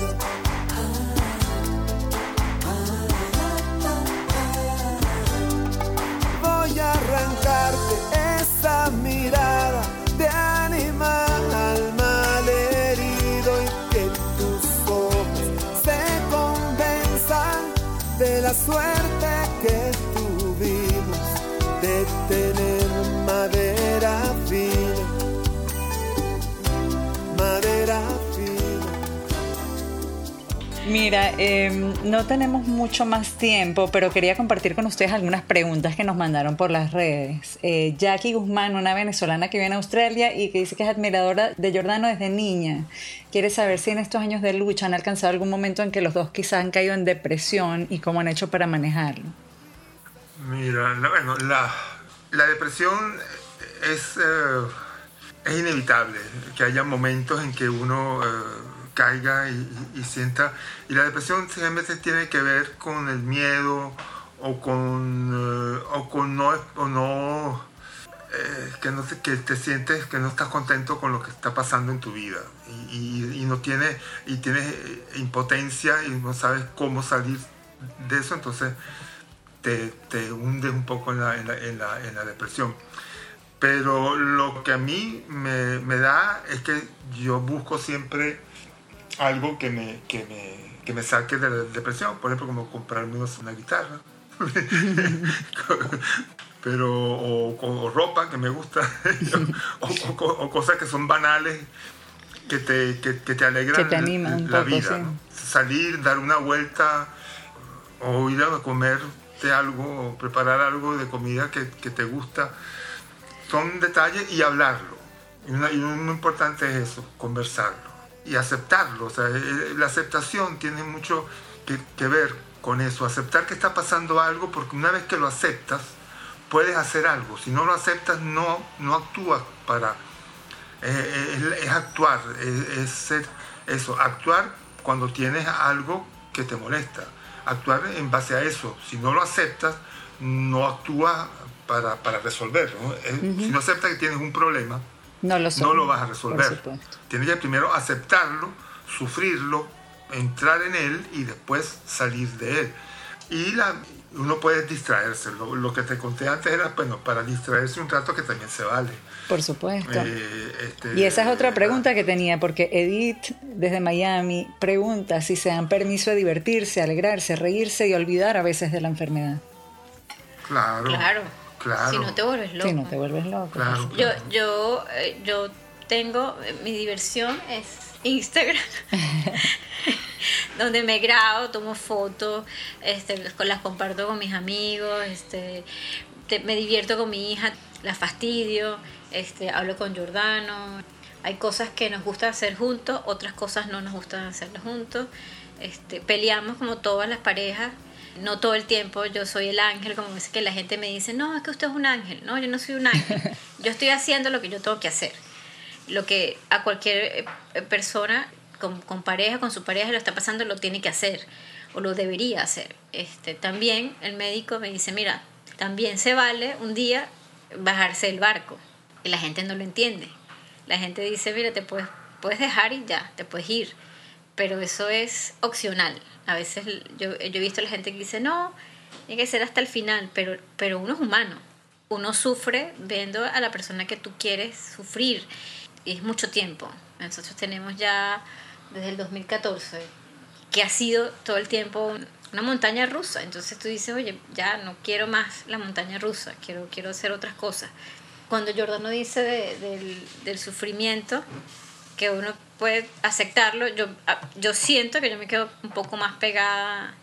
Speaker 2: Voy arrancarte esa mirada de animal malherido y que tus ojos se convenzan de la suerte que
Speaker 1: Mira, eh, no tenemos mucho más tiempo, pero quería compartir con ustedes algunas preguntas que nos mandaron por las redes. Eh, Jackie Guzmán, una venezolana que vive en Australia y que dice que es admiradora de Jordano desde niña, quiere saber si en estos años de lucha han alcanzado algún momento en que los dos quizás han caído en depresión y cómo han hecho para manejarlo.
Speaker 3: Mira, la- bueno, la, la depresión es, eh, es inevitable, que haya momentos en que uno eh, caiga y, sienta, y la depresión siempre tiene que ver con el miedo o con, eh, o con no, o no eh, que, no que te sientes que no estás contento con lo que está pasando en tu vida y, no tienes y tienes eh, impotencia y no sabes cómo salir de eso entonces te, te hundes un poco en la, en la, en la, en la depresión. Pero lo que a mí me, me, da es que yo busco siempre algo que me, que me, que me saque de la depresión. Por ejemplo, como comprarme una guitarra. pero o, ropa que me gusta. O, cosas que son banales que te, que, te alegran la vida salir dar una vuelta o ir a comerte algo o preparar algo de comida que, que te gusta. Son detalles y hablarlo. Y, una, y muy importante es eso conversarlo y aceptarlo o sea, eh, eh, la aceptación tiene mucho que, que ver con eso aceptar que está pasando algo porque una vez que lo aceptas puedes hacer algo. Si no lo aceptas, no, no actúas para... Eh, es, actuar, es, ser eso, actuar cuando tienes algo que te molesta. Actuar en base a eso. Si no lo aceptas, no actúas para, para resolverlo. Si no aceptas que tienes un problema, no lo, no lo vas a resolver. Tienes que primero aceptarlo, sufrirlo, entrar en él y después salir de él. Y la, uno puede distraerse. Lo, que te conté antes era, bueno, para distraerse un rato que también se vale.
Speaker 1: Por supuesto. Eh, este, y esa es otra pregunta que tenía, porque Edith, desde Miami, pregunta si se dan permiso de divertirse, alegrarse, reírse y olvidar a veces de la enfermedad.
Speaker 3: Claro.
Speaker 4: Claro. Claro. Si no te vuelves loco.
Speaker 1: Si no te vuelves loco.
Speaker 4: Yo, yo, eh, yo tengo, mi diversión es Instagram. donde me grabo, tomo fotos, este, las comparto con mis amigos, este, me divierto con mi hija, la fastidio, este, hablo con Giordano. Hay cosas que nos gusta hacer juntos, otras cosas no nos gustan hacerlas juntos. Este, peleamos como todas las parejas, no todo el tiempo yo soy el ángel, como es que la gente me dice, no, es que usted es un ángel, no, yo no soy un ángel, yo estoy haciendo lo que yo tengo que hacer, lo que a cualquier eh, persona con, pareja, con su pareja lo está pasando, lo tiene que hacer o lo debería hacer. Este, también el médico me dice, mira, también se vale un día bajarse del barco. Y la gente no lo entiende. La gente dice, mira, te puedes, puedes dejar y ya, te puedes ir. Pero eso es opcional. A veces yo, yo he visto a la gente que dice, no, tiene que ser hasta el final, pero, pero uno es humano. Uno sufre viendo a la persona que tú quieres sufrir. Y es mucho tiempo. Nosotros tenemos ya desde el 2014, que ha sido todo el tiempo una montaña rusa. Entonces tú dices, oye, ya no quiero más la montaña rusa, quiero, quiero hacer otras cosas. Cuando Jordano dice del, del, sufrimiento, que uno puede aceptarlo, yo, ah, yo siento que yo me quedo un poco más pegada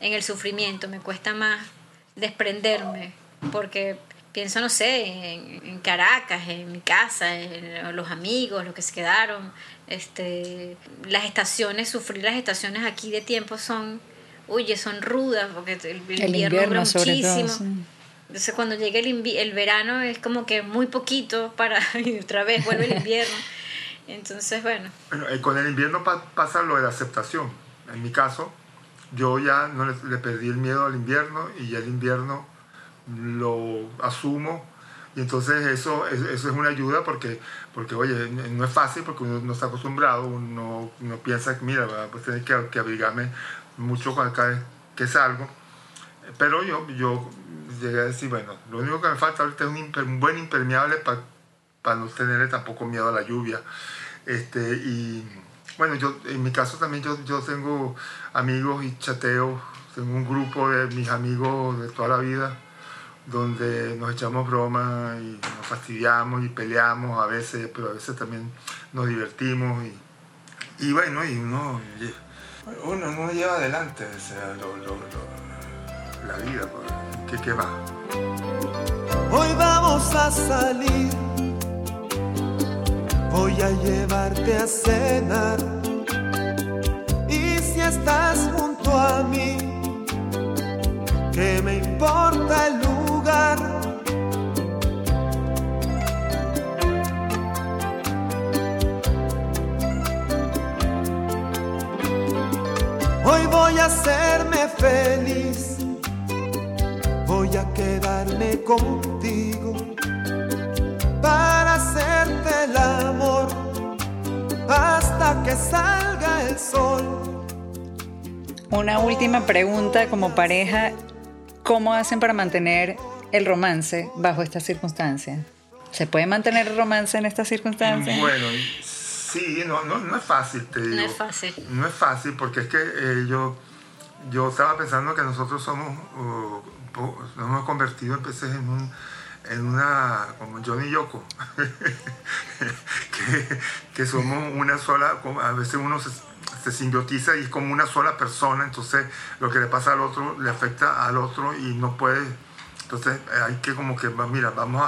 Speaker 4: en el sufrimiento, me cuesta más desprenderme, porque pienso, no sé, en, Caracas, en mi casa, en los amigos, los que se quedaron, este, las estaciones, sufrir las estaciones aquí de tiempo son, oye, son rudas, porque el, invierno, es muchísimo. Entonces cuando llega el, el verano es como que muy poquito para y otra vez vuelve el invierno. Entonces, bueno.
Speaker 3: bueno eh, con el invierno pasa lo de la aceptación. En mi caso, yo ya no le perdí el miedo al invierno y ya el invierno lo asumo y entonces eso, eso es una ayuda porque, porque, oye, no es fácil porque uno no está acostumbrado, uno, uno piensa que, mira, pues tener que, que, abrigarme mucho cada vez que salgo. Pero yo, yo llegué a decir, bueno, lo único que me falta ahorita es un, buen impermeable para no tenerle tampoco miedo a la lluvia. Este, y bueno, yo en mi caso también yo, yo tengo amigos y chateo, tengo un grupo de mis amigos de toda la vida donde nos echamos bromas y nos fastidiamos y peleamos a veces, pero a veces también nos divertimos y, y bueno, y uno, uno, uno lleva adelante o sea, lo, lo, la vida, pues, ¿qué, ¿qué va?
Speaker 2: Hoy vamos a salir, voy a llevarte a cenar y si estás junto a mí, ¿qué me importa el lugar? Hoy voy a hacerme feliz, voy a quedarme contigo para hacerte el amor hasta que salga el sol.
Speaker 1: Una última pregunta como pareja ¿cómo hacen para mantener el romance bajo estas circunstancias? ¿Se puede mantener el romance en estas circunstancias?
Speaker 3: Bueno, sí, no, no, no es fácil, te digo.
Speaker 4: No es fácil.
Speaker 3: No es fácil porque es que eh, yo, yo estaba pensando que nosotros somos, uh, nos hemos convertido entonces en un en una como Johnny Yoko que, que somos una sola a veces uno se, simbiotiza y es como una sola persona entonces lo que le pasa al otro le afecta al otro y no puede entonces hay que como que mira vamos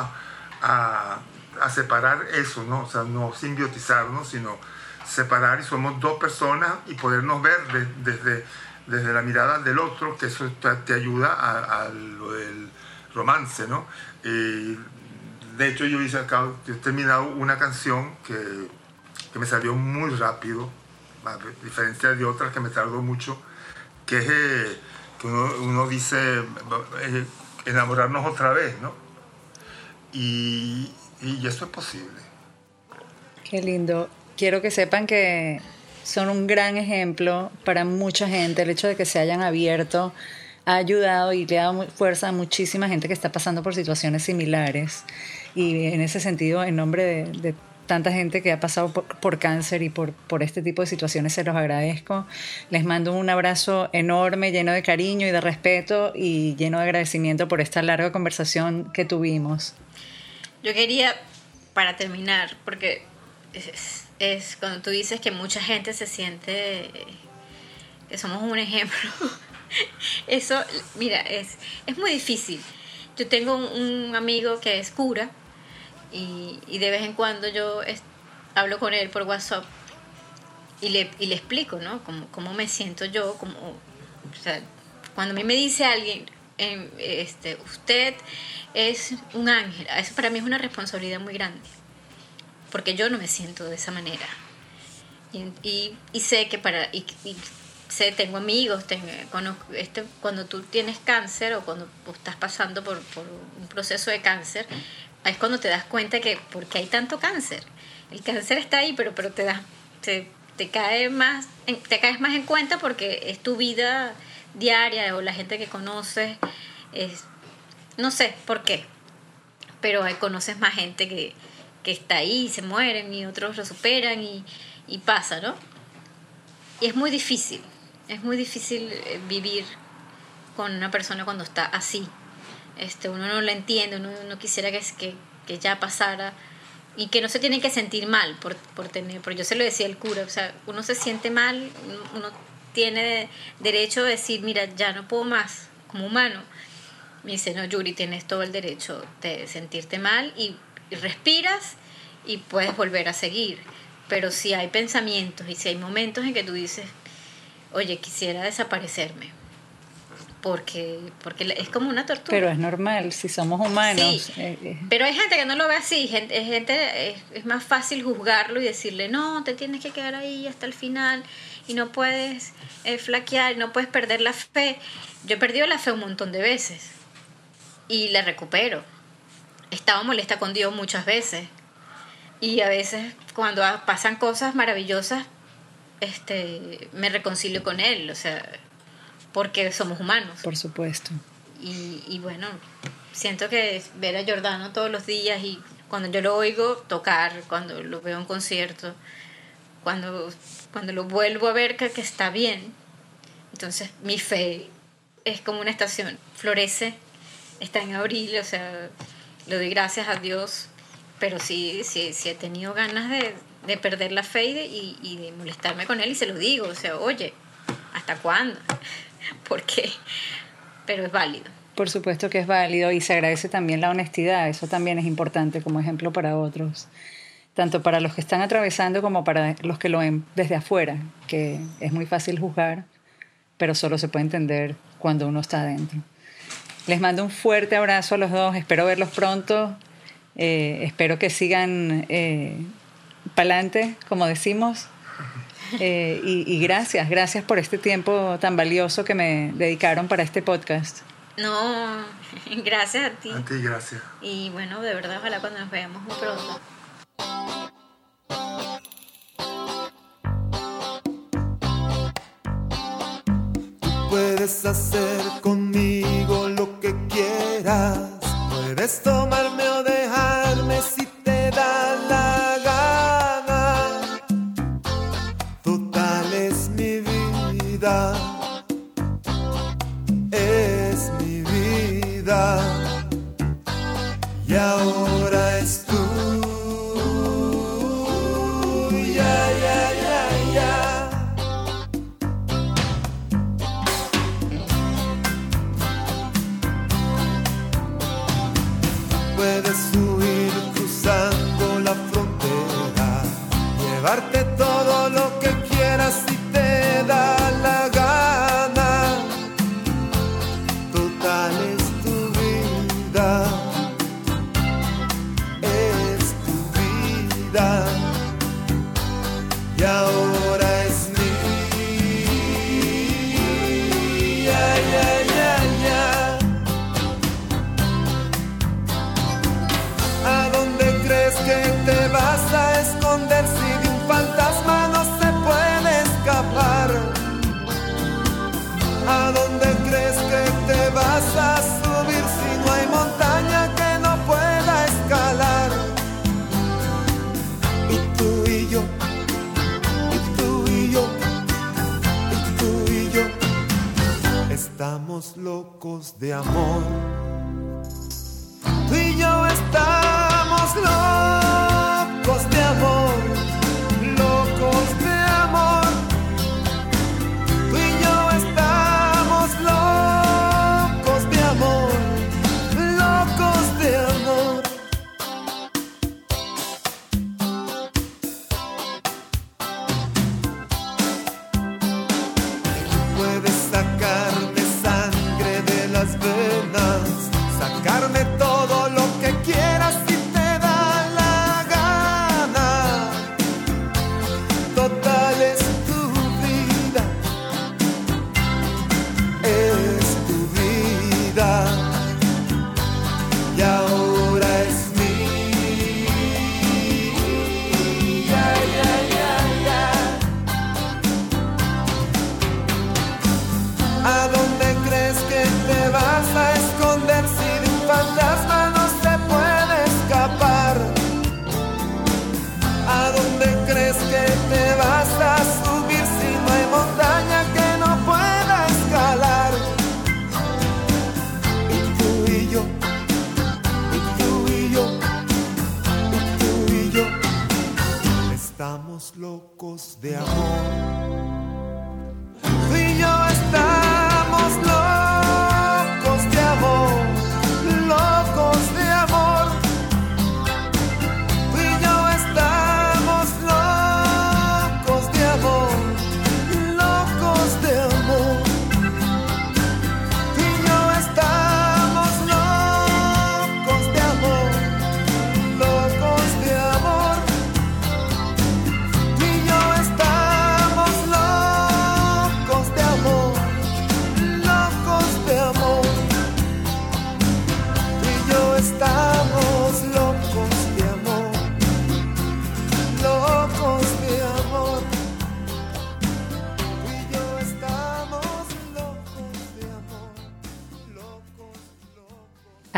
Speaker 3: a, a, separar eso no o sea no simbiotizarnos sino separar y somos dos personas y podernos ver de- desde desde la mirada del otro que eso te, te ayuda a, a lo del romance no y de hecho yo hice acá he terminado una canción que, que me salió muy rápido a diferencia de otras que me tardó mucho que es eh, que uno, uno dice eh, enamorarnos otra vez no y, y eso es posible
Speaker 1: Qué lindo. Quiero que sepan que son un gran ejemplo para mucha gente. El hecho de que se hayan abierto ha ayudado y le ha dado fuerza a muchísima gente que está pasando por situaciones similares. Y en ese sentido, en nombre de, de tanta gente que ha pasado por, por cáncer y por, por este tipo de situaciones, se los agradezco. Les mando un abrazo enorme, lleno de cariño y de respeto y lleno de agradecimiento por esta larga conversación que tuvimos.
Speaker 4: Yo quería, para terminar, porque es, es cuando tú dices que mucha gente se siente que somos un ejemplo. Eso, mira, es, es muy difícil. Yo tengo un, amigo que es cura y, de vez en cuando yo hablo con él por WhatsApp y le, y le explico, ¿no? Cómo, cómo me siento yo, como, cuando a mí me dice alguien, em, este, usted es un ángel, eso para mí es una responsabilidad muy grande, porque yo no me siento de esa manera. Y, sé que para, sé, tengo amigos, este, cuando tú tienes cáncer o cuando estás pasando por, un proceso de cáncer, es cuando te das cuenta que, ¿por qué hay tanto cáncer? El cáncer está ahí, pero, pero te das, te, cae más, te caes más en cuenta porque es tu vida diaria o la gente que conoces, es, no sé por qué, pero conoces más gente que, está ahí, se mueren y otros lo superan y, y pasa, ¿no? Y es muy difícil, es muy difícil eh, vivir con una persona cuando está así. Este, uno no lo entiende, uno, uno quisiera que, que, que ya pasara y que no se tienen que sentir mal por, por tener, porque yo se lo decía el cura, o sea, uno se siente mal, uno, tiene derecho a decir, mira, ya no puedo más como humano. Me dice, no, Yuri, tienes todo el derecho de sentirte mal y respiras y puedes volver a seguir. Pero si hay pensamientos y si hay momentos en que tú dices, oye, quisiera desaparecerme, porque, porque es como una tortura.
Speaker 1: Pero es normal, si somos humanos.
Speaker 4: Sí,
Speaker 1: eh, eh,
Speaker 4: pero hay gente que no lo ve así, gente, es gente es, es más fácil juzgarlo y decirle, no, te tienes que quedar ahí hasta el final y no puedes eh, flaquear, no puedes perder la fe. Yo he perdido la fe un montón de veces y la recupero. He estado molesta con Dios muchas veces y a veces cuando pasan cosas maravillosas, este, me reconcilio con Él, o sea, porque somos humanos.
Speaker 1: por supuesto.
Speaker 4: Y, y bueno, siento que ver a Giordano todos los días y cuando yo lo oigo tocar, cuando lo veo en concierto, cuando, cuando lo vuelvo a ver que, que está bien, entonces mi fe es como una estación, florece, está en abril, o sea, le doy gracias a Dios, pero sí, sí, sí he tenido ganas de, de perder la fe y de, y, de molestarme con él y se lo digo, o sea, oye, ¿hasta cuándo? ¿Por qué? Pero es válido.
Speaker 1: Por supuesto que es válido y se agradece también la honestidad, eso también es importante como ejemplo para otros, tanto para los que están atravesando como para los que lo ven desde afuera, que es muy fácil juzgar, pero solo se puede entender cuando uno está adentro. Les mando un fuerte abrazo a los dos, espero verlos pronto, eh, espero que sigan eh, para adelante, como decimos. Eh, y, y, gracias, gracias por este tiempo tan valioso que me dedicaron para este podcast.
Speaker 4: No, gracias a ti.
Speaker 3: A ti, gracias.
Speaker 4: Y bueno, de verdad, ojalá cuando nos veamos muy pronto.
Speaker 2: Tú puedes hacer conmigo lo que quieras, puedes tomarme o dejarme si te da la down. estamos locos de amor.